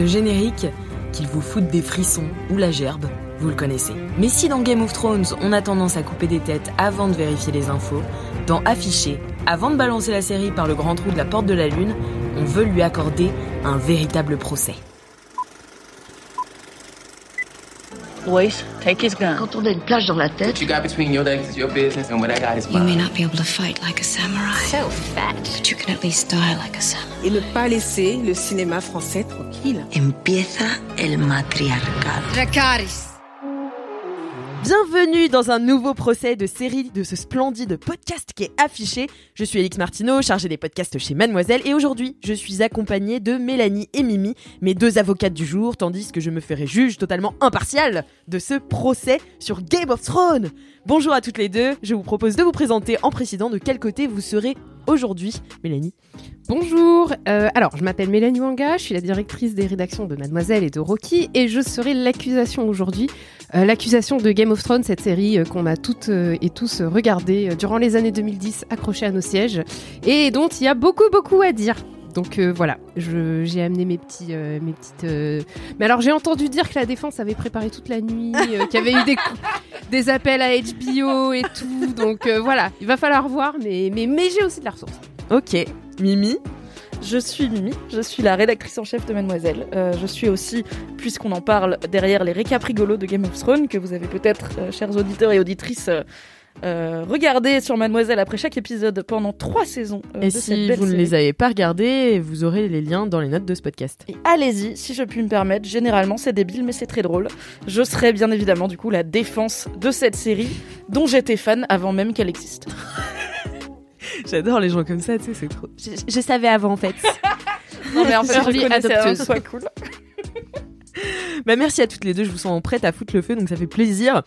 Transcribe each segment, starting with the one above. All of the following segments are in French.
Ce générique, qu'il vous foute des frissons ou la gerbe, vous le connaissez. Mais si dans Game of Thrones, on a tendance à couper des têtes avant de vérifier les infos, dans Affiché, avant de balancer la série par le grand trou de la porte de la lune, on veut lui accorder un véritable procès. Boys, take his gun. Quand on a une plage dans la tête, What you got between your legs is your business, and what I got is You may not be able to fight like a samurai, So fat. but you can at least die like a samurai. et ne pas laisser le cinéma français tranquille. empieza el matriarcado. Bienvenue dans un nouveau procès de série de ce splendide podcast qui est affiché. Je suis Alix Martineau, chargée des podcasts chez Mademoiselle, et aujourd'hui, je suis accompagnée de Mélanie et Mimi, mes deux avocates du jour, tandis que je me ferai juge totalement impartial de ce procès sur Game of Thrones. Bonjour à toutes les deux, je vous propose de vous présenter en précisant de quel côté vous serez aujourd'hui. Mélanie. Bonjour, euh, alors je m'appelle Mélanie Wanga, je suis la directrice des rédactions de Mademoiselle et de Rocky et je serai l'accusation aujourd'hui, Euh, l'accusation de Game of Thrones, cette série euh, qu'on a toutes et tous regardée durant les années 2010 accrochée à nos sièges et dont il y a beaucoup beaucoup à dire. Donc euh, voilà, je- j'ai amené mes petits, euh, mes petites. euh, Mais alors j'ai entendu dire que la défense avait préparé toute la nuit, euh, qu'il y avait eu des, appels à HBO et tout. Donc euh, voilà, il va falloir voir, mais mais, mais j'ai aussi de la ressource. Ok. Mimi? Je suis Mimi, je suis la rédactrice en chef de Mademoiselle. Euh, je suis aussi, puisqu'on en parle derrière les récaps rigolos de Game of Thrones, que vous avez peut-être, euh, chers auditeurs et auditrices, euh, regardé sur Mademoiselle après chaque épisode pendant trois saisons. euh, Et de cette si belle vous ne les avez pas regardés, vous aurez les liens dans les notes de ce podcast. Et allez-y, si je puis me permettre. Généralement, c'est débile, mais c'est très drôle. Je serai bien évidemment, du coup, la défense de cette série, dont j'étais fan avant même qu'elle existe. J'adore les gens comme ça, tu sais, c'est trop. Je, je savais avant en fait. Non, mais en fait, je connaissais avant ce soit cool. Bah merci à toutes les deux, je vous sens prête à foutre le feu, donc ça fait plaisir.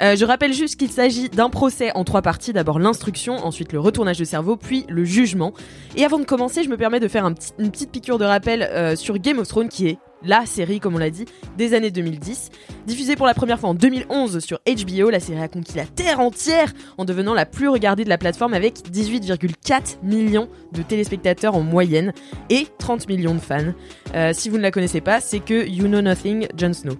Euh, je rappelle juste qu'il s'agit d'un procès en trois parties. D'abord l'instruction, ensuite le retournage de cerveau, puis le jugement. Et avant de commencer, je me permets de faire une petite piqûre de rappel euh, sur Game of Thrones, qui est la série, comme on l'a dit, des années 2010. Diffusée pour la première fois en 2011 sur HBO, la série a conquis la Terre entière en devenant la plus regardée de la plateforme avec 18,4 millions de téléspectateurs en moyenne et 30 millions de fans. Euh, si vous ne la connaissez pas, c'est que You Know Nothing, Jon Snow.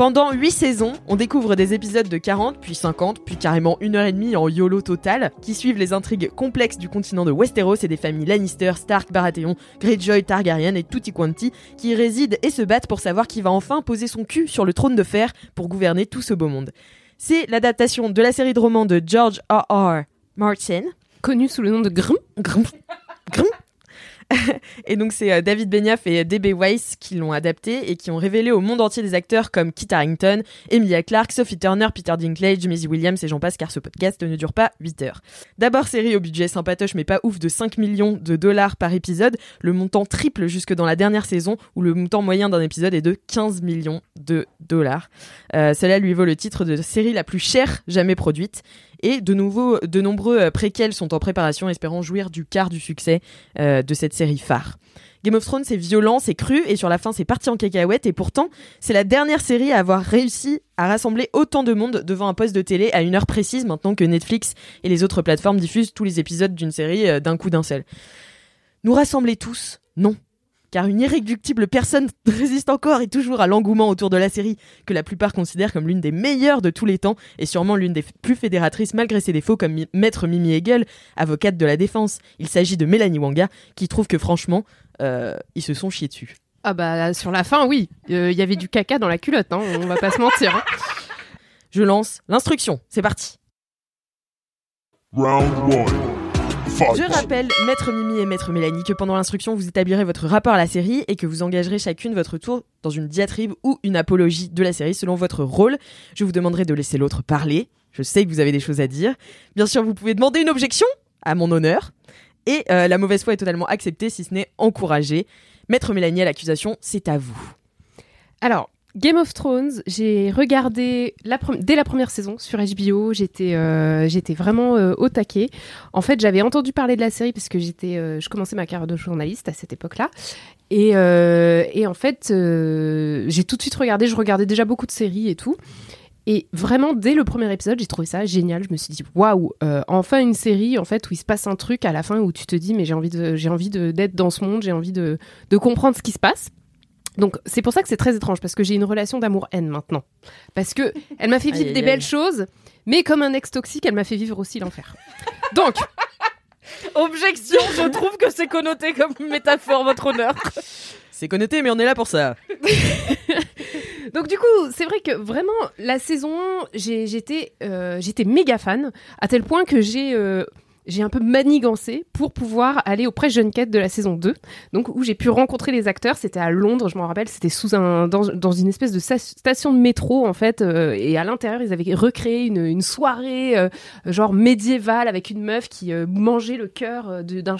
Pendant 8 saisons, on découvre des épisodes de 40, puis 50, puis carrément une heure et demie en YOLO total, qui suivent les intrigues complexes du continent de Westeros et des familles Lannister, Stark, Baratheon, Greyjoy, Targaryen et tutti quanti, qui résident et se battent pour savoir qui va enfin poser son cul sur le trône de fer pour gouverner tout ce beau monde. C'est l'adaptation de la série de romans de George R. R. Martin, Connu sous le nom de Grum. Grum. Grum. et donc c'est euh, David Benioff et D.B. Weiss qui l'ont adapté et qui ont révélé au monde entier des acteurs comme Kit Harington, Emilia Clarke, Sophie Turner, Peter Dinklage, Maisie Williams et j'en passe car ce podcast ne dure pas 8 heures. D'abord série au budget sympatoche mais pas ouf de 5 millions de dollars par épisode, le montant triple jusque dans la dernière saison où le montant moyen d'un épisode est de 15 millions de dollars. Euh, cela lui vaut le titre de série la plus chère jamais produite et de, nouveau, de nombreux euh, préquels sont en préparation espérant jouir du quart du succès euh, de cette série phare. Game of Thrones, c'est violent, c'est cru, et sur la fin, c'est parti en cacahuète, et pourtant, c'est la dernière série à avoir réussi à rassembler autant de monde devant un poste de télé à une heure précise, maintenant que Netflix et les autres plateformes diffusent tous les épisodes d'une série euh, d'un coup d'un seul. Nous rassembler tous Non. Car une irréductible personne résiste encore et toujours à l'engouement autour de la série, que la plupart considèrent comme l'une des meilleures de tous les temps, et sûrement l'une des plus fédératrices malgré ses défauts comme Maître Mimi Hegel, avocate de la défense. Il s'agit de Mélanie Wanga, qui trouve que franchement, euh, ils se sont chiés dessus. Ah bah sur la fin, oui. Il y avait du caca dans la culotte, hein, on va pas se mentir. hein. Je lance l'instruction. C'est parti. Je rappelle, Maître Mimi et Maître Mélanie, que pendant l'instruction, vous établirez votre rapport à la série et que vous engagerez chacune votre tour dans une diatribe ou une apologie de la série selon votre rôle. Je vous demanderai de laisser l'autre parler. Je sais que vous avez des choses à dire. Bien sûr, vous pouvez demander une objection à mon honneur. Et euh, la mauvaise foi est totalement acceptée, si ce n'est encouragée. Maître Mélanie, à l'accusation, c'est à vous. Alors, Game of Thrones, j'ai regardé la dès la première saison sur HBO. J'étais, euh, j'étais vraiment euh, au taquet. En fait, j'avais entendu parler de la série parce que euh, je commençais ma carrière de journaliste à cette époque-là. Et, euh, en fait, j'ai tout de suite regardé. Je regardais déjà beaucoup de séries et tout. Et vraiment, dès le premier épisode, j'ai trouvé ça génial. Je me suis dit, waouh, enfin une série en fait où il se passe un truc à la fin où tu te dis, mais j'ai envie de, j'ai envie d'être dans ce monde, j'ai envie de comprendre ce qui se passe. Donc c'est pour ça que c'est très étrange parce que j'ai une relation d'amour-haine maintenant. Parce que elle m'a fait vivre Aïe, des aïe, belles choses, mais comme un ex toxique, elle m'a fait vivre aussi l'enfer. Donc Objection, je trouve que c'est connoté comme métaphore, votre honneur. C'est connoté, mais on est là pour ça. Donc du coup, c'est vrai que vraiment la saison 1, j'ai- j'étais euh, j'étais méga fan à tel point que j'ai euh, j'ai un peu manigancé pour pouvoir aller au press junket de la saison 2, donc où j'ai pu rencontrer les acteurs. C'était à Londres, je m'en rappelle, c'était sous un dans, dans une espèce de station de métro en fait, euh, et à l'intérieur ils avaient recréé une, une soirée euh, genre médiévale avec une meuf qui euh, mangeait le cœur d'un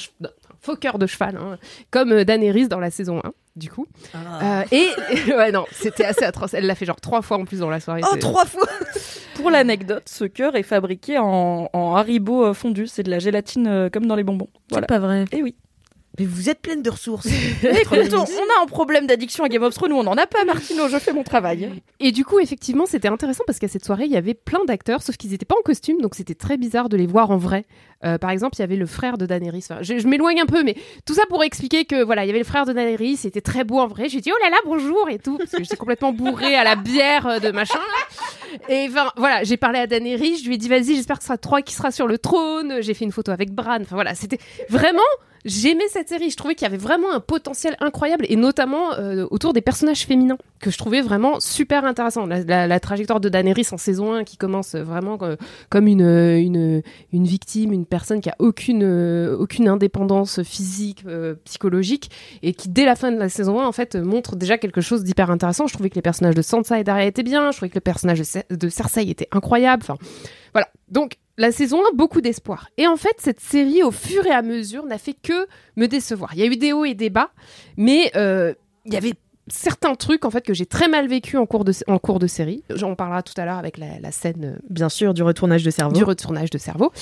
faux cœur de cheval, hein, comme Daenerys dans la saison 1. Du coup, Euh, et ouais non, c'était assez atroce. Elle l'a fait genre trois fois en plus dans la soirée. Oh, C'est- trois fois Pour l'anecdote, ce cœur est fabriqué en, en Haribo euh, fondu. C'est de la gélatine euh, comme dans les bonbons. Voilà. pas vrai. Et oui. Mais vous êtes pleine de ressources. Écoute, on, on a un problème d'addiction à Game of Thrones ou on n'en a pas, Martino. Je fais mon travail. Et du coup, effectivement, c'était intéressant parce qu'à cette soirée, il y avait plein d'acteurs, sauf qu'ils n'étaient pas en costume, donc c'était très bizarre de les voir en vrai. Euh, par exemple, il y avait le frère de Daenerys. Enfin, je je m'éloigne un peu, mais tout ça pour expliquer que voilà, il y avait le frère de Daenerys, c'était très beau en vrai. J'ai dit oh là là bonjour et tout parce que j'étais complètement bourrée à la bière euh, de machin. là. Et enfin voilà, j'ai parlé à Daenerys, je lui ai dit vas-y, j'espère que ce sera toi qui sera sur le trône. J'ai fait une photo avec Bran. Enfin voilà, c'était vraiment J'aimais cette série, je trouvais qu'il y avait vraiment un potentiel incroyable et notamment euh, autour des personnages féminins que je trouvais vraiment super intéressant. La, trajectoire de Daenerys en saison 1 qui commence vraiment euh, comme une, une, une victime, une personne qui a aucune, euh, aucune indépendance physique, euh, psychologique et qui dès la fin de la saison 1 en fait montre déjà quelque chose d'hyper intéressant. Je trouvais que les personnages de Sansa et d'Arya étaient bien, je trouvais que le personnage de, de Cersei était incroyable. Enfin voilà. Donc la saison 1, beaucoup d'espoir. Et en fait, cette série, au fur et à mesure, n'a fait que me décevoir. Il y a eu des hauts et des bas, mais euh, il y avait certains trucs en fait que j'ai très mal vécu en cours de en cours de série. J'en parlera tout à l'heure avec la, la scène euh, Bien sûr, du retournage de cerveau. du retournage de cerveau.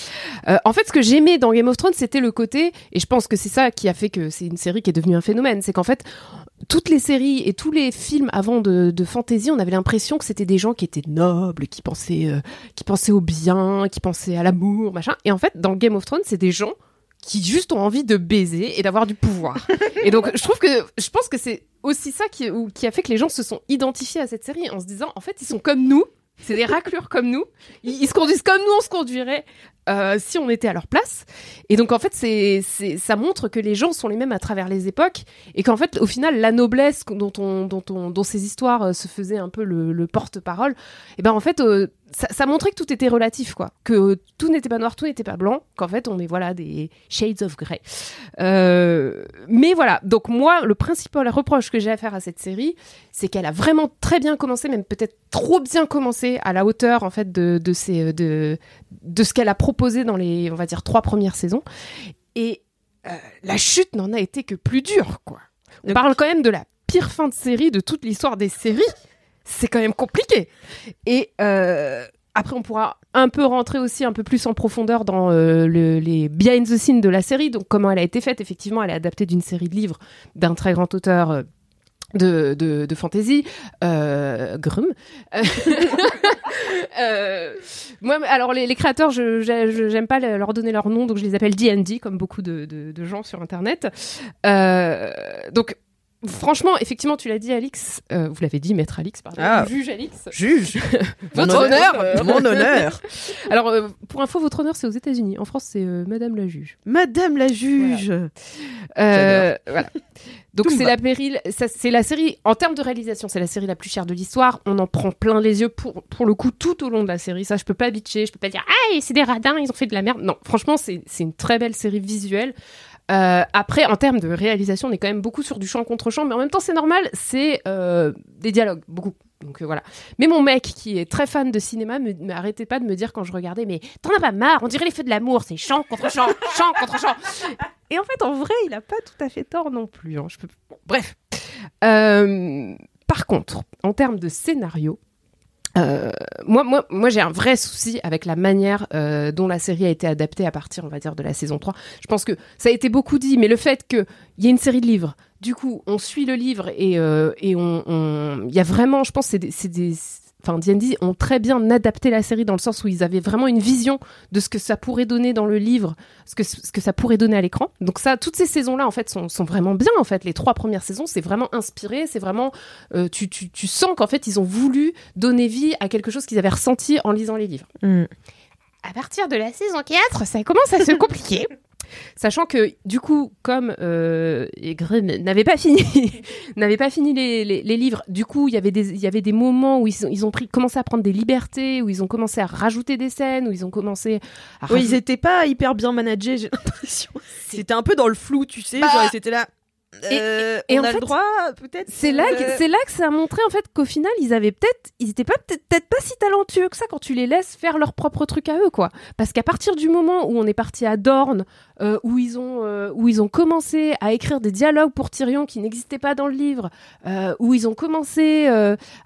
Euh, en fait, ce que j'aimais dans Game of Thrones, c'était le côté, et je pense que c'est ça qui a fait que c'est une série qui est devenue un phénomène, c'est qu'en fait, toutes les séries et tous les films avant de, de fantasy, on avait l'impression que c'était des gens qui étaient nobles, qui pensaient, euh, qui pensaient au bien, qui pensaient à l'amour, machin. Et en fait, dans Game of Thrones, c'est des gens qui juste ont envie de baiser et d'avoir du pouvoir. et donc, je trouve que, je pense que c'est aussi ça qui, ou- qui a fait que les gens se sont identifiés à cette série en se disant, en fait, ils sont comme nous. C'est des raclures comme nous. Ils, se conduisent comme nous, on se conduirait euh, si on était à leur place. Et donc, en fait, c'est, ça montre que les gens sont les mêmes à travers les époques et qu'en fait, au final, la noblesse dont, on, dont, on, dont ces histoires euh, se faisaient un peu le, le porte-parole, et ben en fait, euh, ça, ça montrait que tout était relatif, quoi. Que euh, tout n'était pas noir, tout n'était pas blanc, qu'en fait, on est voilà des shades of grey. Euh, mais voilà, donc moi, le principal reproche que j'ai à faire à cette série, c'est qu'elle a vraiment très bien commencé, même peut-être trop bien commencé à la hauteur en fait de, de, ses, de, de ce qu'elle a proposé dans les, on va dire, trois premières saisons. Et euh, la chute n'en a été que plus dure, quoi. On Donc- parle quand même de la pire fin de série de toute l'histoire des séries. C'est quand même compliqué. Et euh, après, on pourra un peu rentrer aussi un peu plus en profondeur dans euh, le- les behind the scenes de la série. Donc, comment elle a été faite. Effectivement, elle est adaptée d'une série de livres d'un très grand auteur. euh, de, de, fantasy, Grum. Moi, alors les, créateurs, je j'aime pas le- leur donner leur nom, donc je les appelle D&D, comme beaucoup de, de- gens sur Internet. Donc franchement, effectivement, tu l'as dit, Alix. euh, vous l'avez dit, maître Alix, pardon. Ah. Juge Alix. Juge. Votre Mon honneur. Mon honneur. Alors, euh, pour info, votre honneur, c'est aux États-Unis. En France, c'est euh, Madame la juge. Madame la juge. Euh, voilà. Donc c'est la péril, c'est la série en termes de réalisation, c'est la série la plus chère de l'histoire. On en prend plein les yeux pour pour le coup tout au long de la série. Ça, je peux pas bitcher, je peux pas dire ah c'est des radins, ils ont fait de la merde. Non, franchement, c'est une très belle série visuelle. Euh, après, en termes de réalisation, on est quand même beaucoup sur du champ contre champ, mais en même temps, c'est normal, c'est euh, des dialogues, beaucoup. Donc euh, voilà. Mais mon mec, qui est très fan de cinéma, me- m'arrêtait pas de me dire quand je regardais, mais t'en as pas marre, on dirait les feux de l'amour, c'est champ contre champ, champ contre champ. Et en fait, en vrai, il a pas tout à fait tort non plus. hein. Je peux... bon, bref. Par contre, en termes de scénario, euh, moi, j'ai un vrai souci avec la manière euh, dont la série a été adaptée à partir, on va dire, de la saison 3. Je pense que ça a été beaucoup dit, mais le fait qu'il y ait une série de livres, du coup, on suit le livre et, euh, on, il y a vraiment, je pense, c'est des, c'est des, enfin, D&D ont très bien adapté la série dans le sens où ils avaient vraiment une vision de ce que ça pourrait donner dans le livre, ce que, ce que ça pourrait donner à l'écran. Donc ça, toutes ces saisons-là, en fait, sont, sont vraiment bien. En fait, les trois premières saisons, c'est vraiment inspiré, c'est vraiment, euh, tu, tu, tu sens qu'en fait, ils ont voulu donner vie à quelque chose qu'ils avaient ressenti en lisant les livres. Mm. À partir de la saison 4, ça commence à se compliquer. Sachant que du coup, comme euh, n'avait pas fini, n'avait pas fini les, les- les livres, du coup, il y avait des, il y avait des moments où ils, ont- ils ont pris, commencé à prendre des libertés, où ils ont commencé à rajouter des scènes, où ils ont commencé à Oui, ils rajouter- étaient pas hyper bien managés, j'ai l'impression. C'était un peu dans le flou, tu sais. Bah, genre, ils étaient là. et- euh, et on en a fait, le droit, peut-être. C'est là, que, euh, c'est là que ça a montré en fait qu'au final ils avaient peut-être, ils étaient pas peut-être, peut-être pas si talentueux que ça quand tu les laisses faire leur propre truc à eux quoi. Parce qu'à partir du moment où on est parti à Dorne, euh, où ils ont, euh, où ils ont commencé à écrire des dialogues pour Tyrion qui n'existaient pas dans le livre, euh, où ils ont commencé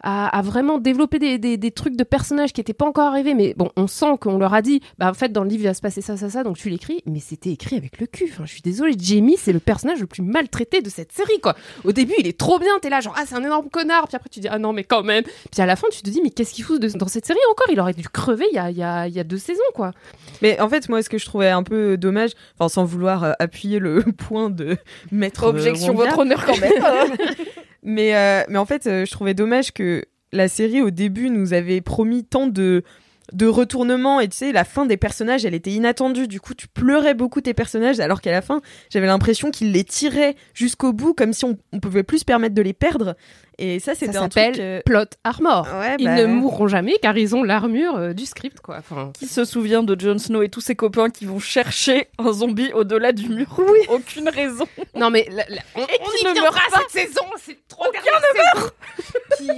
à, vraiment développer des, des, trucs de personnages qui étaient pas encore arrivés, mais bon, on sent qu'on leur a dit, bah en fait dans le livre il va se passer ça, ça, ça, donc tu l'écris, mais c'était écrit avec le cul. Enfin, je suis désolée, Jamie c'est le personnage le plus maltraité de cette série quoi. Au début, il est trop bien, t'es là, genre, ah, c'est un énorme connard. Puis après, tu dis, ah non, mais quand même. Puis à la fin, tu te dis, mais qu'est-ce qu'il fout dans cette série encore? Il aurait dû crever il y a, y, a, y a deux saisons, quoi. Mais en fait, moi, ce que je trouvais un peu dommage, enfin, sans vouloir euh, appuyer le point de mettre. Objection, votre honneur quand même. mais, euh, mais en fait, euh, je trouvais dommage que la série, au début, nous avait promis tant de de retournements et tu sais la fin des personnages elle était inattendue du coup tu pleurais beaucoup tes personnages alors qu'à la fin j'avais l'impression qu'ils les tiraient jusqu'au bout comme si on, on pouvait plus se permettre de les perdre et ça c'était un s'appelle truc euh, Plot Armor. ouais, Ils bah, ne mourront jamais car ils ont l'armure euh, du script, quoi. Enfin, Qui se souvient de Jon Snow et tous ses copains qui vont chercher un zombie au-delà du mur Oui. Aucune raison? non, mais la- la- on, Et on qui y ne meurt pas. cette saison? C'est trop Aucun ne meurt. Qui,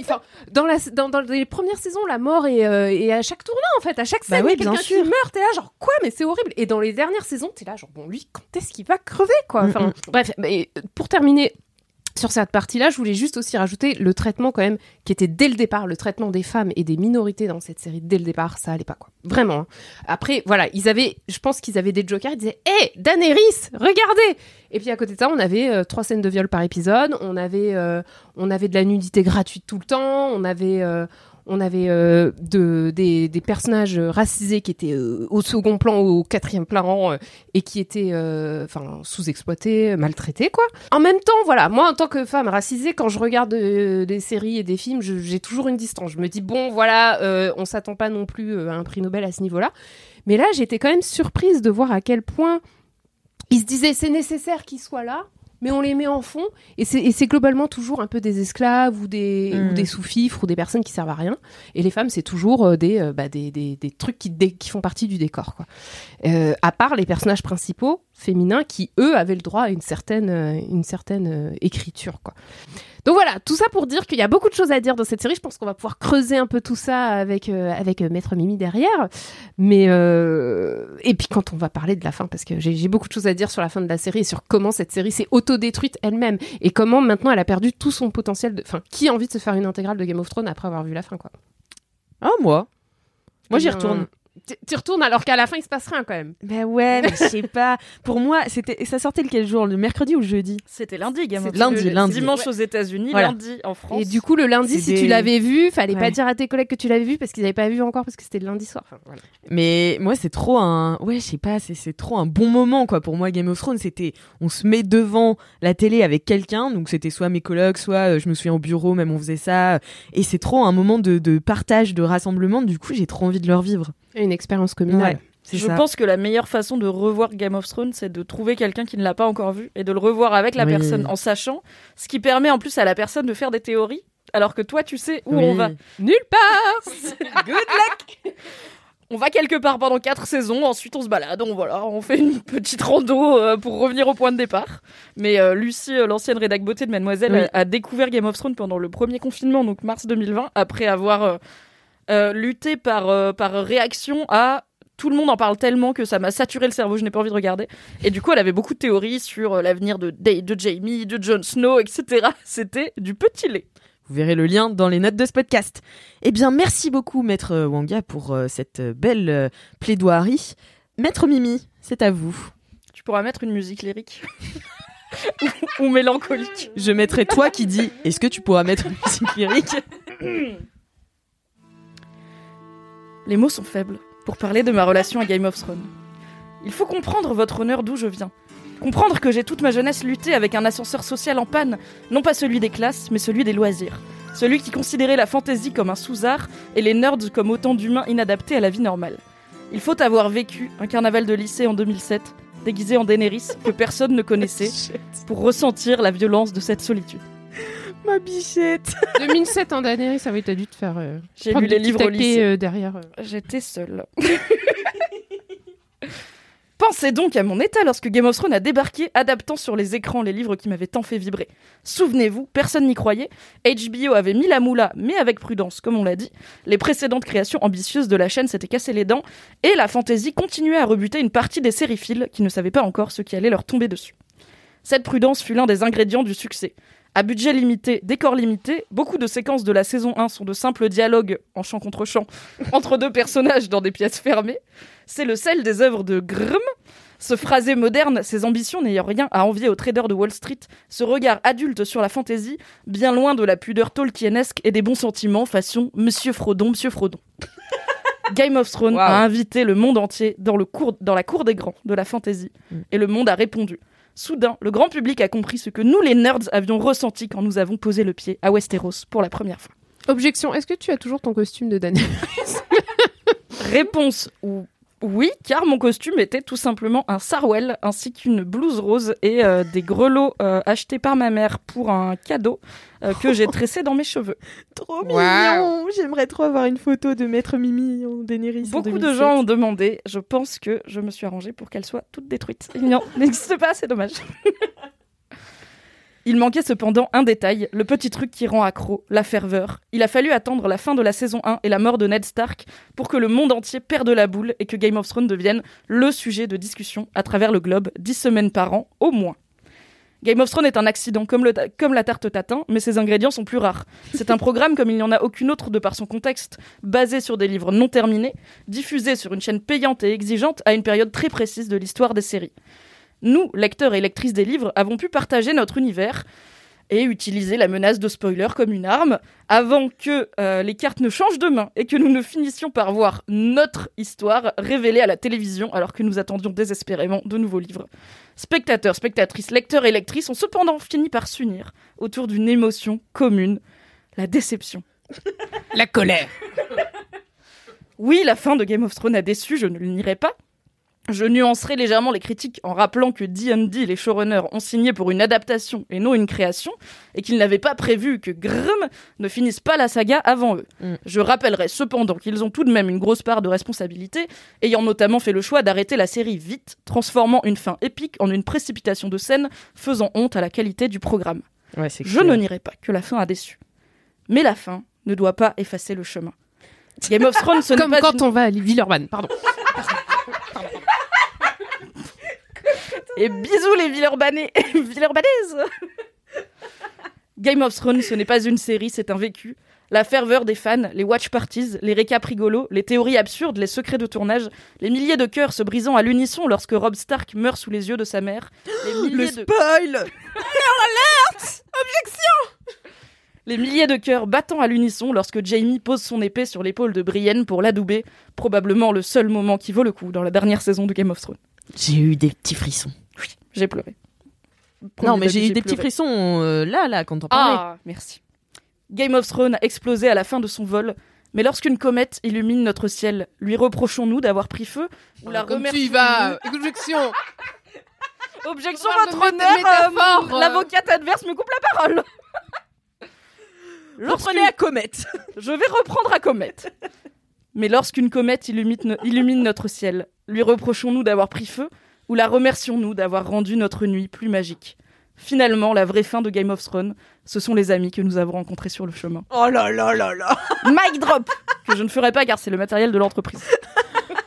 dans, la, dans, dans les premières saisons, la mort est, euh, est à chaque tournant, en fait. À chaque Bah scène, a bien quelqu'un qui meurt. T'es là, genre, quoi Mais c'est horrible. Et dans les dernières saisons, t'es là, genre, bon, lui, quand est-ce qu'il va crever, quoi? Enfin, Mm, bref, mais euh, pour terminer. Sur cette partie-là, je voulais juste aussi rajouter le traitement quand même qui était dès le départ, le traitement des femmes et des minorités dans cette série dès le départ, ça allait pas quoi. Vraiment. hein. Après, voilà, ils avaient, je pense qu'ils avaient des jokers, ils disaient, hé, Daenerys, regardez Et puis à côté de ça, on avait euh, trois scènes de viol par épisode, on avait, euh, on avait de la nudité gratuite tout le temps, on avait, euh, on avait euh, de, des, personnages racisés qui étaient euh, au second plan, au quatrième plan, euh, et qui étaient enfin sous-exploités, maltraités, quoi. En même temps, voilà, moi, en tant que femme racisée, quand je regarde des séries et des films, j'ai toujours une distance. Je me dis, bon, voilà, on s'attend pas non plus à un prix Nobel à ce niveau-là. Mais là, j'étais quand même surprise de voir à quel point ils se disaient, c'est nécessaire qu'ils soient là, mais on les met en fond. Et c'est globalement toujours un peu des esclaves ou des, Mm. ou des sous-fifres ou des personnes qui servent à rien. Et les femmes, c'est toujours euh, des, euh, bah, des, des, des trucs qui, font partie du décor. Quoi. Euh, à part les personnages principaux féminins qui, eux, avaient le droit à une certaine, une certaine euh, écriture. Quoi. Donc voilà, tout ça pour dire qu'il y a beaucoup de choses à dire dans cette série. Je pense qu'on va pouvoir creuser un peu tout ça avec, euh, avec euh, Maître Mimi derrière. Mais euh, et puis quand on va parler de la fin, parce que j'ai beaucoup de choses à dire sur la fin de la série et sur comment cette série s'est autodétruite elle-même et comment maintenant elle a perdu tout son potentiel. De... Enfin, qui a envie de se faire une intégrale de Game of Thrones après avoir vu la fin, quoi ah moi moi j'y Eh retourne Tu- retournes alors qu'à la fin, il se passe rien quand même. Bah ouais, mais je sais pas. Pour moi, c'était ça sortait le quel jour? Le mercredi ou le jeudi? C'était lundi, Game of C'est Thrones. lundi, lundi. Dimanche aux États-Unis, Voilà. lundi en France. Et du coup, le lundi, si des- tu l'avais vu, fallait pas dire à tes collègues que tu l'avais vu parce qu'ils n'avaient pas vu encore parce que c'était le lundi soir. Enfin, voilà. Mais moi, c'est trop un. Ouais, je sais pas, c'est- c'est trop un bon moment, quoi. Pour moi, Game of Thrones, c'était. On se met devant la télé avec quelqu'un. Donc, c'était soit mes collègues, soit euh, je me souviens au bureau, même on faisait ça. Et c'est trop un moment de, de partage, de rassemblement. Du coup, j'ai trop envie de le revivre. Une expérience communale. Ouais, Je ça. pense que la meilleure façon de revoir Game of Thrones, c'est de trouver quelqu'un qui ne l'a pas encore vu et de le revoir avec la Oui. personne en sachant, ce qui permet en plus à la personne de faire des théories, alors que toi tu sais où Oui. on va. Nulle part Good luck On va quelque part pendant quatre saisons, ensuite on se balade, on voilà, on fait une petite rando euh, pour revenir au point de départ. Mais euh, Lucie, euh, l'ancienne rédac beauté de Mademoiselle, Oui. a, a découvert Game of Thrones pendant le premier confinement, donc mars 2020, après avoir euh, lutté par euh, par réaction à tout le monde en parle tellement que ça m'a saturé le cerveau, je n'ai pas envie de regarder. Et du coup, elle avait beaucoup de théories sur euh, l'avenir de, Da- de Jamie, de Jon Snow, etc. C'était du petit lait. Vous verrez le lien dans les notes de ce podcast. Eh bien, merci beaucoup, Maître Wanga, pour cette belle plaidoirie. Maître Mimi, c'est à vous. Tu pourras mettre une musique lyrique ou, ou mélancolique. Je mettrai toi qui dis Est-ce que tu pourras mettre une musique lyrique? Les mots sont faibles pour parler de ma relation à Game of Thrones. Il faut comprendre votre honneur d'où je viens. Comprendre que j'ai toute ma jeunesse lutté avec un ascenseur social en panne, non pas celui des classes, mais celui des loisirs. Celui qui considérait la fantaisie comme un sous-art et les nerds comme autant d'humains inadaptés à la vie normale. Il faut avoir vécu un carnaval de lycée en 2007, déguisé en Daenerys, que personne ne connaissait, pour ressentir la violence de cette solitude. Ma bichette 2007 en Daenerys, ça oui, t'as dû te faire. euh, J'ai prendre lu des les petits livres au taquets, lycée. euh, derrière. euh. J'étais seule. Pensez donc à mon état lorsque Game of Thrones a débarqué, adaptant sur les écrans les livres qui m'avaient tant fait vibrer. Souvenez-vous, personne n'y croyait. HBO avait mis la moula, mais avec prudence, comme on l'a dit. Les précédentes créations ambitieuses de la chaîne s'étaient cassées les dents, et la fantasy continuait à rebuter une partie des sériphiles qui ne savaient pas encore ce qui allait leur tomber dessus. Cette prudence fut l'un des ingrédients du succès. À budget limité, décor limité, beaucoup de séquences de la saison 1 sont de simples dialogues en chant contre chant entre deux personnages dans des pièces fermées. C'est le sel des œuvres de Grimm. Ce phrasé moderne, ses ambitions n'ayant rien à envier aux traders de Wall Street, ce regard adulte sur la fantaisie, bien loin de la pudeur tolkienesque et des bons sentiments façon Monsieur Frodon, Monsieur Frodon. Game of Thrones Wow. a invité le monde entier dans, le dans la cour des grands de la fantaisie, Mm. et le monde a répondu. Soudain, le grand public a compris ce que nous, les nerds, avions ressenti quand nous avons posé le pied à Westeros pour la première fois. Objection, est-ce que tu as toujours ton costume de Daenerys Réponse ou- oui, car mon costume était tout simplement un sarwell ainsi qu'une blouse rose et euh, des grelots euh, achetés par ma mère pour un cadeau euh, que j'ai tressé dans mes cheveux. Trop mignon J'aimerais trop avoir une photo de Maître Mimi en Daenerys. en Beaucoup de 2007. gens ont demandé. Je pense que je me suis arrangée pour qu'elle soit toute détruite. Il n'existe pas, c'est dommage. Il manquait cependant un détail, le petit truc qui rend accro, la ferveur. Il a fallu attendre la fin de la saison 1 et la mort de Ned Stark pour que le monde entier perde la boule et que Game of Thrones devienne le sujet de discussion à travers le globe, dix semaines par an au moins. Game of Thrones est un accident comme, comme la tarte tatin, mais ses ingrédients sont plus rares. C'est un programme comme il n'y en a aucune autre de par son contexte, basé sur des livres non terminés, diffusé sur une chaîne payante et exigeante à une période très précise de l'histoire des séries. Nous, lecteurs et lectrices des livres, avons pu partager notre univers et utiliser la menace de spoiler comme une arme avant que euh, les cartes ne changent de main et que nous ne finissions par voir notre histoire révélée à la télévision alors que nous attendions désespérément de nouveaux livres. Spectateurs, spectatrices, lecteurs et lectrices ont cependant fini par s'unir autour d'une émotion commune, la déception. La colère. Oui, la fin de Game of Thrones a déçu, je ne le nierai pas. Je nuancerai légèrement les critiques en rappelant que D&D, les showrunners, ont signé pour une adaptation et non une création, et qu'ils n'avaient pas prévu que Grimm ne finisse pas la saga avant eux. Mm. Je rappellerai cependant qu'ils ont tout de même une grosse part de responsabilité, ayant notamment fait le choix d'arrêter la série vite, transformant une fin épique en une précipitation de scène, faisant honte à la qualité du programme. Ouais, Je ne nierai pas que la fin a déçu. Mais la fin ne doit pas effacer le chemin. Game of Thrones, ce n'est Comme pas quand une- on va à Villeurbanne, pardon. Et bisous les Villeurbanais. Villeurbanaises. Game of Thrones, ce n'est pas une série, c'est un vécu. La ferveur des fans, les watch parties, les récaps rigolos, les théories absurdes, les secrets de tournage, les milliers de cœurs se brisant à l'unisson lorsque Rob Stark meurt sous les yeux de sa mère, les milliers de... spoil! Les milliers de cœurs battant à l'unisson lorsque Jamie pose son épée sur l'épaule de Brienne pour l'adouber, probablement le seul moment qui vaut le coup dans la dernière saison de Game of Thrones. J'ai eu des petits frissons. J'ai pleuré. non, mais j'ai eu des petits frissons euh, là, là, quand on parlait. Ah, merci. Game of Thrones a explosé à la fin de son vol, mais lorsqu'une comète illumine notre ciel, lui reprochons-nous d'avoir pris feu ou la Comme tu y vas Objection Objection, votre honneur euh, euh. L'avocate adverse me coupe la parole Reprenez à comète. Je vais reprendre à comète. Mais lorsqu'une comète illumine, illumine notre ciel, lui reprochons-nous d'avoir pris feu ou la remercions-nous d'avoir rendu notre nuit plus magique Finalement, la vraie fin de Game of Thrones, ce sont les amis que nous avons rencontrés sur le chemin. Oh là là là là. Mic drop Que je ne ferai pas car c'est le matériel de l'entreprise.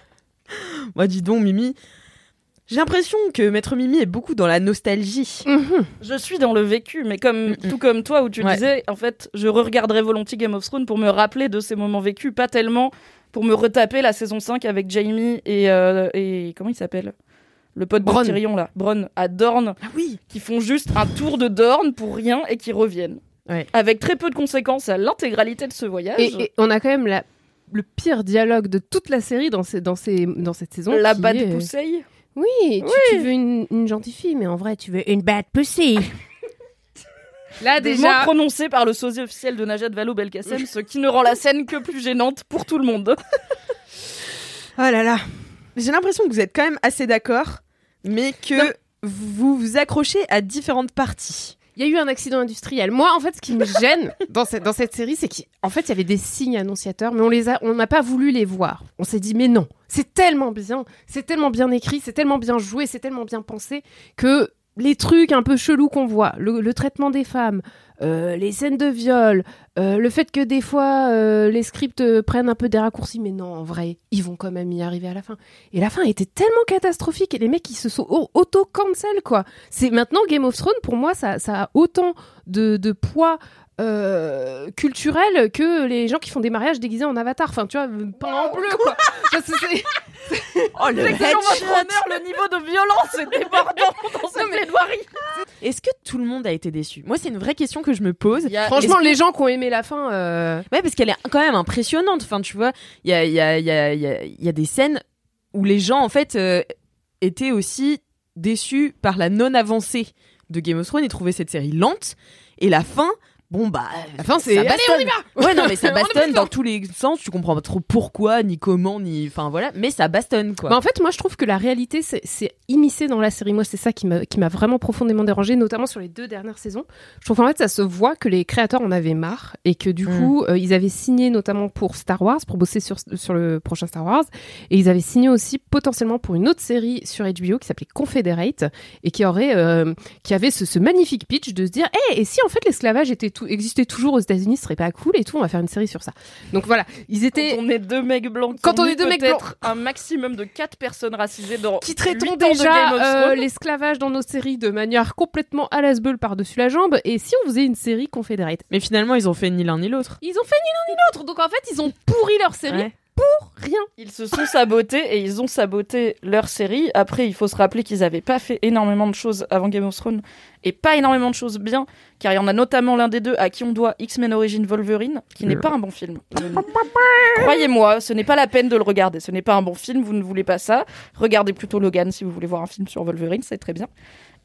Moi, dis donc, Mimi. J'ai l'impression que Maître Mimi est beaucoup dans la nostalgie. Je suis dans le vécu, mais comme tout comme toi où tu Ouais. disais, en fait, je regarderai volontiers Game of Thrones pour me rappeler de ces moments vécus, pas tellement pour me retaper la saison 5 avec Jamie et, euh, et comment il s'appelle? Le pote de Bronn. Tyrion là, Bronn à Dorne, Ah oui. qui font juste un tour de Dorne pour rien et qui reviennent. Ouais. Avec très peu de conséquences à l'intégralité de ce voyage. et, et on a quand même la, le pire dialogue de toute la série dans, ces, dans, ces, dans cette saison. la bad est- pussy. Oui, tu, tu veux une, une gentille fille, mais en vrai, tu veux une bad pussy. Là, Des mots déjà, prononcés par le sosie officiel de Najat Vallaud-Belkacem, ce qui ne rend la scène que plus gênante pour tout le monde. Oh là là. J'ai l'impression que vous êtes quand même assez d'accord, mais que Non. vous vous accrochez à différentes parties. il y a eu un accident industriel. Moi, en fait, ce qui me gêne dans cette, dans cette série, c'est qu'en fait, il y avait des signes annonciateurs, mais on les a, on n'a pas voulu les voir. On s'est dit, mais non, c'est tellement bien, c'est tellement bien écrit, c'est tellement bien joué, c'est tellement bien pensé que les trucs un peu chelous qu'on voit, le, traitement des femmes, euh, les scènes de viol, euh, le fait que des fois euh, les scripts prennent un peu des raccourcis, mais non, en vrai, ils vont quand même y arriver à la fin. Et la fin était tellement catastrophique et les mecs ils se sont au- auto-cancel quoi. C'est maintenant Game of Thrones pour moi ça, ça a autant de, de poids euh, culturel que les gens qui font des mariages déguisés en avatar. Enfin tu vois, pas en bleu quoi. Ça, c'est- c'est- Oh le honneur, le niveau de violence est débordant dans cette plaidoirie. Est-ce que tout le monde a été déçu? Moi, c'est une vraie question que je me pose. A- Franchement, les gens qui ont aimé la fin, euh, Ouais, parce qu'elle est quand même impressionnante. Enfin, tu vois, il y a, il y, a, il y, a, il y, a, il y a des scènes où les gens, en fait, euh, étaient aussi déçus par la non-avancée de Game of Thrones. Ils trouvaient cette série lente. Et la fin, bon, bah. la fin c'est ça allez bastonne. on y va. Ouais, non, mais ça bastonne dans tous les sens. Tu comprends pas trop pourquoi, ni comment, ni. Enfin, voilà. Mais ça bastonne, quoi. Bah, en fait, moi, je trouve que la réalité, c'est- c'est immiscé dans la série. Moi, c'est ça qui m'a qui m'a vraiment profondément dérangé, notamment sur les deux dernières saisons. Je trouve qu'en fait, ça se voit que les créateurs en avaient marre et que du Mm. coup, euh, ils avaient signé notamment pour Star Wars, pour bosser sur, sur le prochain Star Wars, et ils avaient signé aussi potentiellement pour une autre série sur HBO qui s'appelait Confederate et qui aurait, euh, qui avait ce, ce magnifique pitch de se dire, hé, et si en fait l'esclavage était existait toujours aux États-Unis, ce serait pas cool et tout, on va faire une série sur ça. Donc voilà, ils étaient Quand on est deux mecs blancs, qui Quand on est deux mecs peut-être un maximum de quatre personnes racisées dans qui traitons déjà of euh, l'esclavage dans nos séries de manière complètement à la beul par-dessus la jambe. Et si on faisait une série Confederate? Mais finalement, ils ont fait ni l'un ni l'autre. Ils ont fait ni l'un ni l'autre. Donc en fait, ils ont pourri leur série Ouais. Pour rien. Ils se sont sabotés et ils ont saboté leur série. Après, il faut se rappeler qu'ils n'avaient pas fait énormément de choses avant Game of Thrones et pas énormément de choses bien, car il y en a notamment l'un des deux à qui on doit X-Men Origin Wolverine, qui n'est pas un bon film. Croyez-moi, ce n'est pas la peine de le regarder. Ce n'est pas un bon film, vous ne voulez pas ça. Regardez plutôt Logan si vous voulez voir un film sur Wolverine, c'est très bien.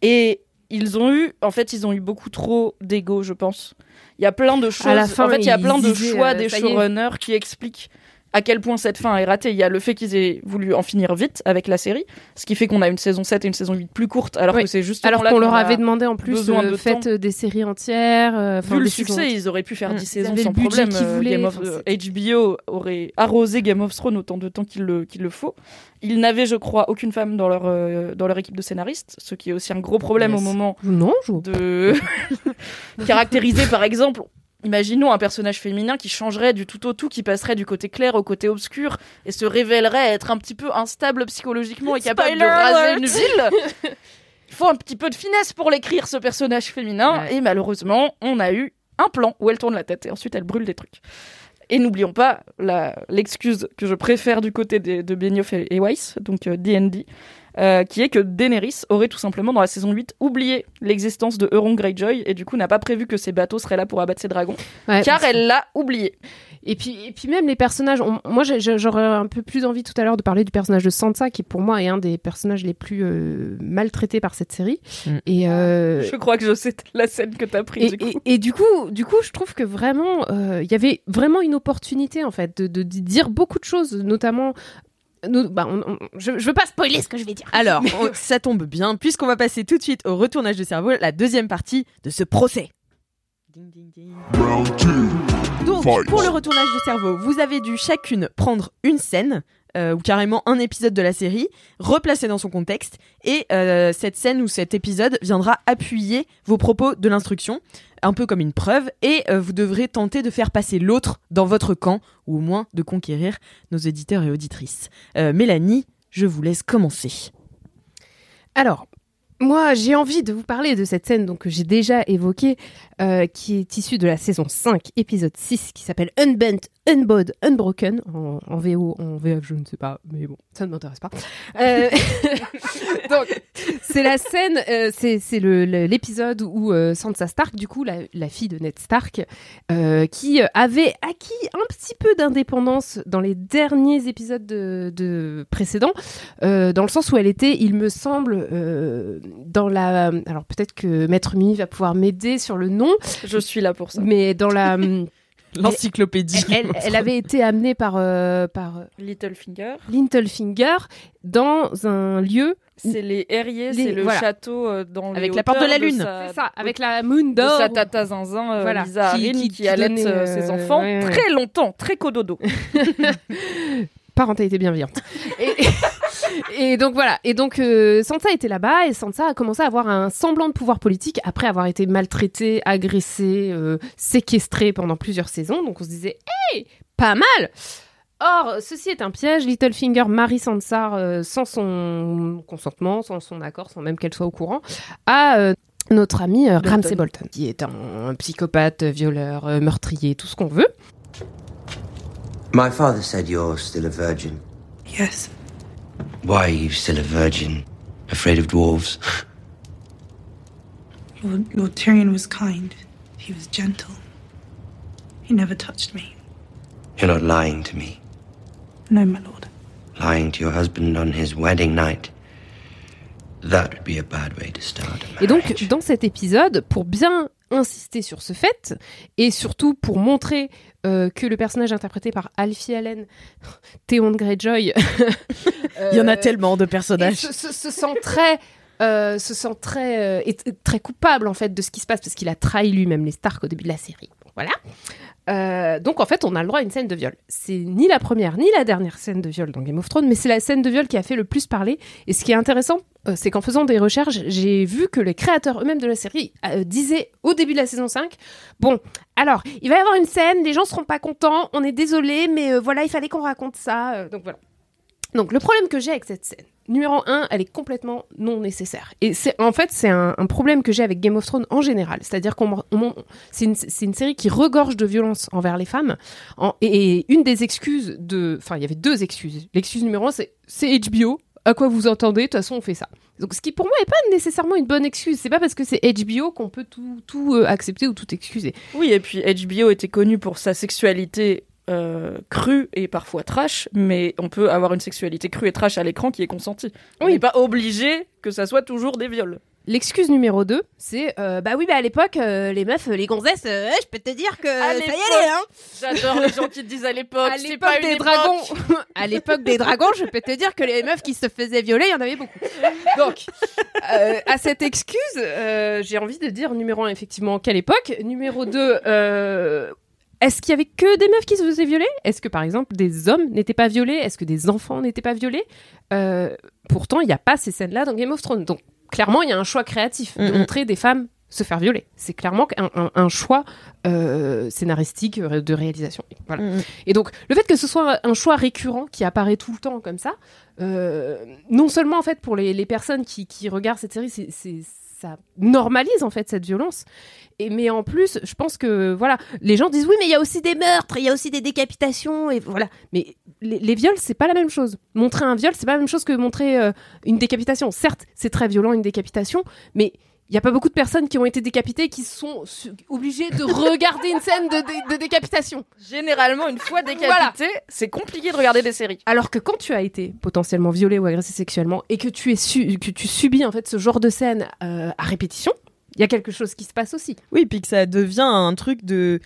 Et ils ont eu, en fait, ils ont eu beaucoup trop d'ego, je pense. Il y a plein de choses. la fin, en fait, il y a plein de choix euh, des showrunners qui expliquent à quel point cette fin est ratée. Il y a le fait qu'ils aient voulu en finir vite avec la série, ce qui fait qu'on a une saison 7 et une saison 8 plus courte, alors Oui. que c'est juste Alors qu'on leur avait demandé en plus euh, de faites euh, des séries entières. euh, Vu le succès, ils auraient pu faire Mm. 10 Ils saisons sans problème. qu'ils voulaient, Game of, HBO aurait arrosé Game of Thrones autant de temps qu'il le, qu'il le faut. Ils n'avaient, je crois, aucune femme dans leur, euh, dans leur équipe de scénaristes, ce qui est aussi un gros problème Yes. au moment Non, je... de caractériser par exemple imaginons un personnage féminin qui changerait du tout au tout qui passerait du côté clair au côté obscur et se révélerait être un petit peu instable psychologiquement et capable Spoiler de raser alert une ville il faut un petit peu de finesse pour l'écrire ce personnage féminin Ouais. et malheureusement on a eu un plan où elle tourne la tête et ensuite elle brûle des trucs. Et n'oublions pas l'excuse que je préfère du côté des- de Benioff et, Weiss, donc euh, D&D, euh, qui est que Daenerys aurait tout simplement dans la saison 8 oublié l'existence de Euron Greyjoy et du coup n'a pas prévu que ses bateaux seraient là pour abattre ses dragons, Ouais, car elle l'a oublié. Et puis, et puis même les personnages. on- moi, j'aurais un peu plus envie tout à l'heure de parler du personnage de Sansa, qui pour moi est un des personnages les plus euh, maltraités par cette série. Mm. Et, euh, Je crois que je sais la scène que t'as prise et, du coup. et- et du coup, du coup, je trouve que vraiment, euh, il y avait vraiment une opportunité en fait de, de dire beaucoup de choses, notamment. Nous- bah, on- on- je, je veux pas spoiler ce que je vais dire. Alors, on- ça tombe bien, puisqu'on va passer tout de suite au retournage de cerveau, la deuxième partie de ce procès. Ding, ding, ding. Donc, pour le retournage de cerveau, vous avez dû chacune prendre une scène, euh, ou carrément un épisode de la série, replacer dans son contexte, et euh, cette scène ou cet épisode viendra appuyer vos propos de l'instruction, un peu comme une preuve, et euh, vous devrez tenter de faire passer l'autre dans votre camp, ou au moins de conquérir nos éditeurs et auditrices. Euh, Mélanie, je vous laisse commencer. Alors, moi, j'ai envie de vous parler de cette scène donc, que j'ai déjà évoquée, euh, qui est issue de la saison 5, épisode 6, qui s'appelle Unbent, Unbowed, Unbroken, en, en VO, en VF, je ne sais pas, mais bon, ça ne m'intéresse pas. Euh, donc, c'est la scène, euh, c'est l'épisode où euh, Sansa Stark, du coup, la, la fille de Ned Stark, euh, qui avait acquis un petit peu d'indépendance dans les derniers épisodes de, de précédents, dans le sens où elle était, il me semble, dans la. Alors peut-être que Maître Mimi va pouvoir m'aider sur le nom, Je suis là pour ça. mais dans la. L'encyclopédie. Elle, elle avait été amenée par, euh, par Littlefinger, Littlefinger dans un lieu. c'est les Herriers, c'est le voilà. château euh, dans Avec la porte de la lune. sa- C'est ça, avec la moon de d'or. sa tata zinzin, euh, Voilà. Lisa Qui- qui- qui, qui allait euh, euh, ses enfants ouais, ouais. très longtemps, très cododo. parentalité bienveillante. et, et donc voilà. Et donc euh, Sansa était là-bas et Sansa a commencé à avoir un semblant de pouvoir politique après avoir été maltraitée, agressée, euh, séquestrée pendant plusieurs saisons. Donc on se disait, hey, pas mal. Or, ceci est un piège. Littlefinger marie Sansa euh, sans son consentement, sans son accord, sans même qu'elle soit au courant, à euh, notre ami euh, Ramsay Bolton, qui est un, un psychopathe, violeur, euh, meurtrier, tout ce qu'on veut. My father said you're still a virgin. Yes. Why are you still a virgin? Afraid of dwarves? Lord, Lord Tyrion was kind. He was gentle. He never touched me. You're not lying to me. No, my lord. Lying to your husband on his wedding night. That would be a bad way to start a Et donc, dans cet épisode, pour bien insister sur ce fait, et surtout pour montrer euh, que le personnage interprété par Alfie Allen, Théon Greyjoy, Il y en a euh, tellement de personnages. se, se- se sent très... euh, se sent très, euh, est- très coupable en fait de ce qui se passe parce qu'il a trahi lui-même les Stark au début de la série. Voilà. Euh, donc en fait, on a le droit à une scène de viol. C'est ni la première ni la dernière scène de viol dans Game of Thrones, mais c'est la scène de viol qui a fait le plus parler. Et ce qui est intéressant, euh, c'est qu'en faisant des recherches, j'ai vu que les créateurs eux-mêmes de la série euh, disaient au début de la saison 5, bon, alors, il va y avoir une scène, les gens seront pas contents, on est désolé, mais voilà, il fallait qu'on raconte ça. donc voilà. Donc le problème que j'ai avec cette scène, numéro un, elle est complètement non nécessaire. Et c'est en fait c'est un, problème que j'ai avec Game of Thrones en général. C'est-à-dire qu'on on- c'est une, série qui regorge de violence envers les femmes. Et, une des excuses de, enfin il y avait deux excuses. L'excuse numéro un c'est c'est HBO. À quoi vous entendez? De toute façon on fait ça. Donc ce qui pour moi n'est pas nécessairement une bonne excuse. C'est pas parce que c'est HBO qu'on peut tout tout euh, accepter ou tout excuser. Oui, et puis HBO était connu pour sa sexualité euh, crue et parfois trash, mais on peut avoir une sexualité crue et trash à l'écran qui est consentie. On Oui. n'est pas obligé que ça soit toujours des viols. L'excuse numéro 2, c'est euh, bah oui, bah à l'époque, euh, les meufs, les gonzesses, euh, je peux te dire que À ça y l'époque. allait, hein. J'adore les gens qui te disent à l'époque, À des dragons, à l'époque des dragons, je peux te dire que les meufs qui se faisaient violer, il y en avait beaucoup. Donc, euh, à cette excuse, euh, j'ai envie de dire numéro 1, effectivement, quelle époque Numéro 2, euh, est-ce qu'il y avait que des meufs qui se faisaient violer? Est-ce que, par exemple, des hommes n'étaient pas violés? Est-ce que des enfants n'étaient pas violés? Euh, Pourtant, il n'y a pas ces scènes-là dans Game of Thrones. Donc, clairement, il y a un choix créatif de montrer des femmes se faire violer. C'est clairement un, un- un choix euh, scénaristique de réalisation. Voilà. Et donc, le fait que ce soit un choix récurrent qui apparaît tout le temps comme ça, euh, non seulement en fait pour les, les personnes qui, qui regardent cette série, c'est ça normalise en fait cette violence. Et mais en plus, je pense que voilà, les gens disent oui, mais il y a aussi des meurtres, il y a aussi des décapitations et voilà. Mais les, viols, c'est pas la même chose. Montrer un viol, c'est pas la même chose que montrer euh, une décapitation. Certes, c'est très violent une décapitation, mais il n'y a pas beaucoup de personnes qui ont été décapitées qui sont obligées de regarder une scène de, dé- de décapitation. Généralement, une fois décapité, c'est compliqué de regarder des séries. Alors que quand tu as été potentiellement violé ou agressé sexuellement et que tu es su- que tu subis en fait ce genre de scène euh, à répétition, il y a quelque chose qui se passe aussi. Oui, puis que ça devient un truc de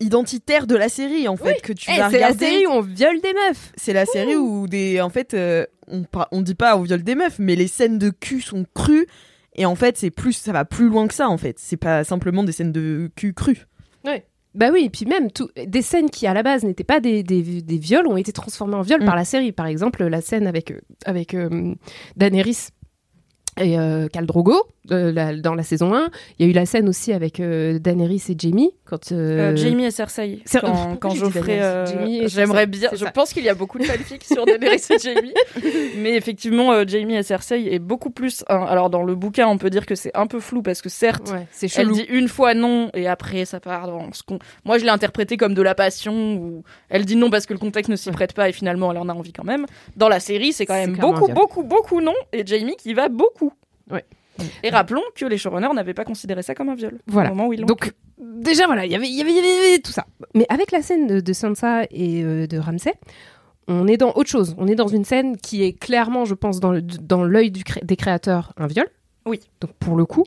identitaire de la série en fait que tu Eh, vas c'est la série où on viole des meufs. C'est la série où des en fait euh, on on dit pas on viole des meufs mais les scènes de cul sont crues et en fait c'est plus ça va plus loin que ça en fait. C'est pas simplement des scènes de cul crues. Ouais. Bah oui, et puis même tout, des scènes qui à la base n'étaient pas des, des, des viols ont été transformées en viols Mm. par la série. Par exemple, la scène avec, euh, avec euh, Daenerys et euh, Khal Drogo euh, la- dans la saison 1. Il y a eu la scène aussi avec euh, Daenerys et Jamie. Quand, euh, Euh, Jamie et Cersei. Cer- Quand, quand Geoffrey. J'aimerais bien. Je ça. pense qu'il y a beaucoup de fanfics sur Daenerys et Jamie. Mais effectivement, Jamie et Cersei est beaucoup plus. un- Alors, dans le bouquin, on peut dire que c'est un peu flou parce que certes, Ouais, c'est elle dit une fois non et après ça part dans ce qu'on. Moi, je l'ai interprété comme de la passion où elle dit non parce que le contexte ne s'y prête pas et finalement elle en a envie quand même. Dans la série, c'est quand même beaucoup, beaucoup, beaucoup non et Jamie qui va beaucoup. Ouais. Et rappelons que les showrunners n'avaient pas considéré ça comme un viol. Voilà. Au moment où ils l'ont Donc, déjà, voilà, il y avait- il y avait- il y avait il y avait tout ça. Mais avec la scène de, de Sansa et euh, de Ramsay, on est dans autre chose. On est dans une scène qui est clairement, je pense, dans le- dans l'œil cré- des créateurs, un viol. Oui. Donc, pour le coup,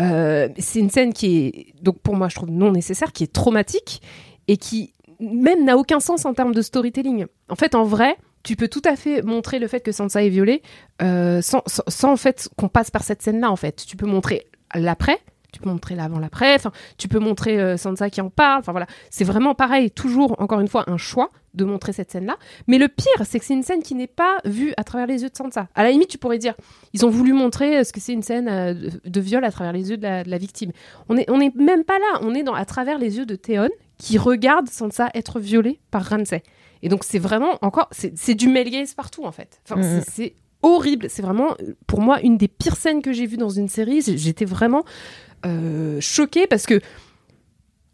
euh, c'est une scène qui est, donc pour moi, je trouve non nécessaire, qui est traumatique et qui même n'a aucun sens en termes de storytelling. En fait, en vrai, tu peux tout à fait montrer le fait que Sansa est violée euh, sans, en fait qu'on passe par cette scène-là. En fait, tu peux montrer l'après, tu peux montrer l'avant, l'après. Tu peux montrer euh, Sansa qui en parle. Enfin voilà, c'est vraiment pareil. Toujours, encore une fois, un choix de montrer cette scène-là. Mais le pire, c'est que c'est une scène qui n'est pas vue à travers les yeux de Sansa. À la limite, tu pourrais dire, ils ont voulu montrer euh, ce que c'est une scène de, viol à travers les yeux de la, victime. On est, on est même pas là. On est dans, à travers les yeux de Théon qui regarde Sansa être violée par Ramsay. Et donc c'est vraiment encore, c'est du male gaze partout en fait. Enfin, Mhm. c'est- horrible. C'est vraiment, pour moi, une des pires scènes que j'ai vues dans une série. J'étais vraiment euh, choquée parce que,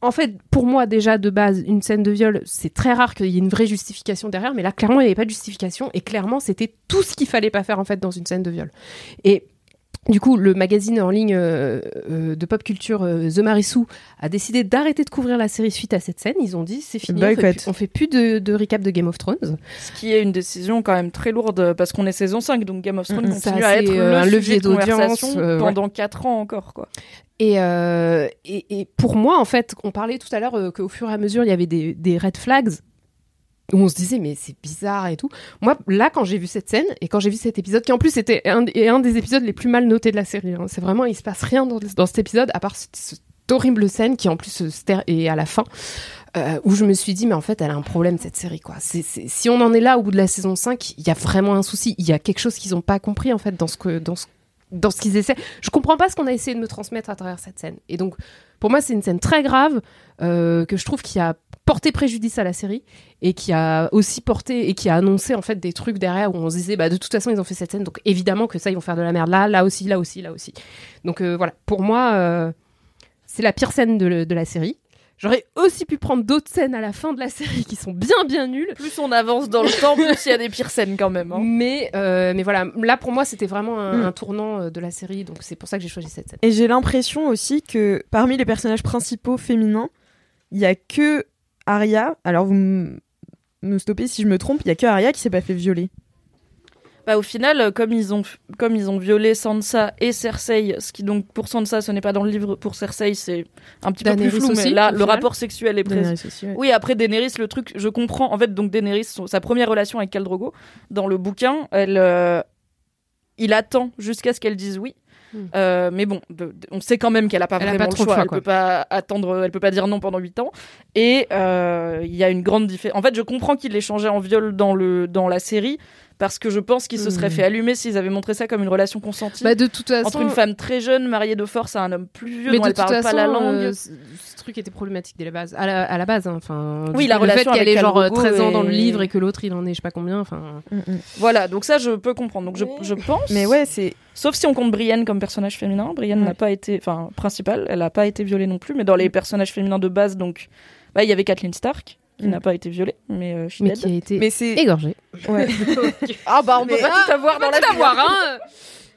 en fait, pour moi déjà de base, une scène de viol, c'est très rare qu'il y ait une vraie justification derrière. Mais là, clairement, il n'y avait pas de justification et clairement, c'était tout ce qu'il fallait pas faire en fait dans une scène de viol. Et du coup, le magazine en ligne euh, euh, de pop culture euh, The Marissou a décidé d'arrêter de couvrir la série suite à cette scène. Ils ont dit c'est fini, on fait, Boycott. plus, on fait plus de, de recap de Game of Thrones. Ce qui est une décision quand même très lourde parce qu'on est saison 5, donc Game of Thrones Mhm. continue à être euh, le un sujet levier de conversation d'audience, euh, pendant 4 ans encore. quoi. Et, euh, et, et pour moi, en fait, on parlait tout à l'heure euh, qu'au fur et à mesure, il y avait des, des red flags où on se disait mais c'est bizarre et tout. Moi, là, quand j'ai vu cette scène et quand j'ai vu cet épisode, qui en plus était un, un des épisodes les plus mal notés de la série, hein, c'est vraiment, il se passe rien dans, dans cet épisode à part cette, horrible scène qui en plus est à la fin. euh, où je me suis dit, mais en fait, elle a un problème, cette série, quoi. Si on en est là au bout de la saison 5, il y a vraiment un souci. Il y a quelque chose qu'ils n'ont pas compris, en fait, dans ce que, dans ce, dans ce qu'ils essaient. Je comprends pas ce qu'on a essayé de me transmettre à travers cette scène. Et donc, pour moi, c'est une scène très grave, euh, que je trouve qui a porté préjudice à la série, et qui a aussi porté, et qui a annoncé, en fait, des trucs derrière où on se disait, bah, de toute façon, ils ont fait cette scène, donc évidemment que ça, ils vont faire de la merde là, là aussi, là aussi, là aussi. Donc, euh, voilà. Pour moi, euh, c'est la pire scène de, la série. J'aurais aussi pu prendre d'autres scènes à la fin de la série qui sont bien bien nulles. Plus on avance dans le temps, plus il y a des pires scènes quand même. hein. Mais, euh, mais voilà, là pour moi c'était vraiment un, Mm. un tournant euh, de la série, donc c'est pour ça que j'ai choisi cette scène. Et j'ai l'impression aussi que parmi les personnages principaux féminins, il y a que Arya. Alors vous me stoppez si je me trompe, il y a que Arya qui s'est pas fait violer. Bah, au final, euh, comme ils ont comme ils ont violé Sansa et Cersei, ce qui donc pour Sansa ce n'est pas dans le livre, pour Cersei c'est un petit peu plus flou, aussi, mais là le final. rapport sexuel est présent. Ouais. Oui, après Daenerys, le truc, je comprends. En fait, donc Daenerys, son- sa première relation avec Khal Drogo, dans le bouquin, elle, euh, il attend jusqu'à ce qu'elle dise oui. Hmm. Euh, mais bon, de- de- on sait quand même qu'elle a pas Elle a vraiment pas le trop le choix. choix, elle peut pas attendre, elle peut pas dire non pendant 8 ans. Et euh, il y a une grande différence. En fait, je comprends qu'il l'ait changé en viol dans le dans la série parce que je pense qu'ils se seraient Hmm. fait allumer s'ils avaient montré ça comme une relation consentie. Bah, de toute façon, entre une femme très jeune mariée de force à un homme plus vieux mais dont de elle toute parle façon, pas la langue. euh, ce, truc était problématique dès la base, à la, à la base. hein, Enfin, Oui, la le relation fait qu'elle ait genre Khal Drogo 13 ans dans le livre et que l'autre il en est je sais pas combien. Enfin, Voilà, donc ça je peux comprendre. Donc je, je pense. Mais ouais, c'est. Sauf si on compte Brienne comme personnage féminin. Brienne Ouais. n'a pas été, enfin principal, elle n'a pas été violée non plus. Mais dans les personnages féminins de base, donc, bah il y avait Kathleen Stark qui Mm. n'a pas été violée, mais euh, she mais dead. qui a été Mais c'est. égorgée. Ouais. Ah bah on peut Mais- pas tout avoir dans la vie. hein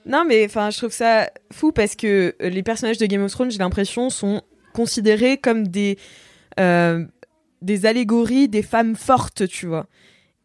Non, mais enfin, je trouve ça fou parce que euh, les personnages de Game of Thrones, j'ai l'impression, sont considérés comme des euh, des allégories des femmes fortes, tu vois.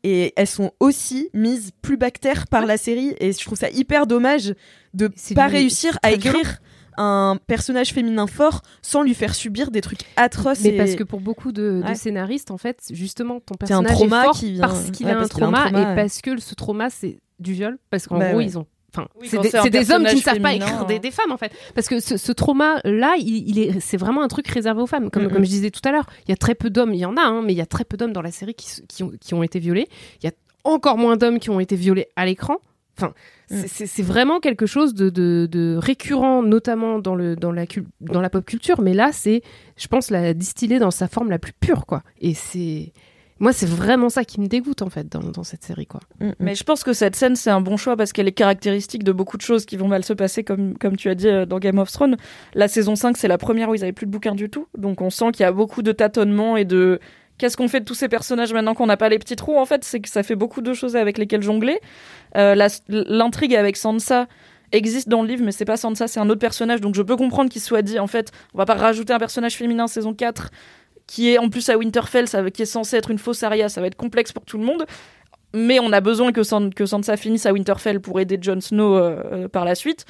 Et elles sont aussi mises plus bactères par la série. Et je trouve ça hyper dommage de C'est pas du- réussir à écrire un personnage féminin fort sans lui faire subir des trucs atroces. Mais et... parce que pour beaucoup de, de Ouais. scénaristes, en fait, justement, ton un personnage trauma est fort qui vient- parce qu'il ouais, a, un parce qu'il a un trauma, trauma, et ouais. parce que ce trauma, c'est du viol. Parce qu'en Bah gros, ouais. ils ont. Enfin, Oui, c'est des, un hommes qui ne savent pas écrire hein. des, des femmes, en fait. Parce que ce, ce trauma-là, il, il est, c'est vraiment un truc réservé aux femmes. Comme, comme je disais tout à l'heure, il y a très peu d'hommes, il y en a, hein, mais il y a très peu d'hommes dans la série qui, qui, ont, qui ont été violés. Il y a encore moins d'hommes qui ont été violés à l'écran. Enfin, Mm. c'est- vraiment quelque chose de, de, de récurrent, notamment dans, le, dans, la cul- dans la pop culture. Mais là, c'est, je pense, la distiller dans sa forme la plus pure, quoi. Et c'est. Moi, c'est vraiment ça qui me dégoûte, en fait, dans, dans cette série, quoi. Mm, mm. Mais je pense que cette scène, c'est un bon choix parce qu'elle est caractéristique de beaucoup de choses qui vont mal se passer, comme, comme tu as dit euh, dans Game of Thrones. La saison 5, c'est la première où ils avaient plus de bouquins du tout. Donc on sent qu'il y a beaucoup de tâtonnements et de. Qu'est-ce qu'on fait de tous ces personnages maintenant qu'on n'a pas les petits trous En fait, c'est que ça fait beaucoup de choses avec lesquelles jongler. Euh, L'intrigue avec Sansa existe dans le livre, mais c'est pas Sansa, c'est un autre personnage. Donc je peux comprendre qu'il soit dit, en fait, on va pas rajouter un personnage féminin saison 4 qui est en plus à Winterfell, qui est censé être une fausse Arya, ça va être complexe pour tout le monde. Mais on a besoin que Sansa finisse à Winterfell pour aider Jon Snow euh, euh, par la suite.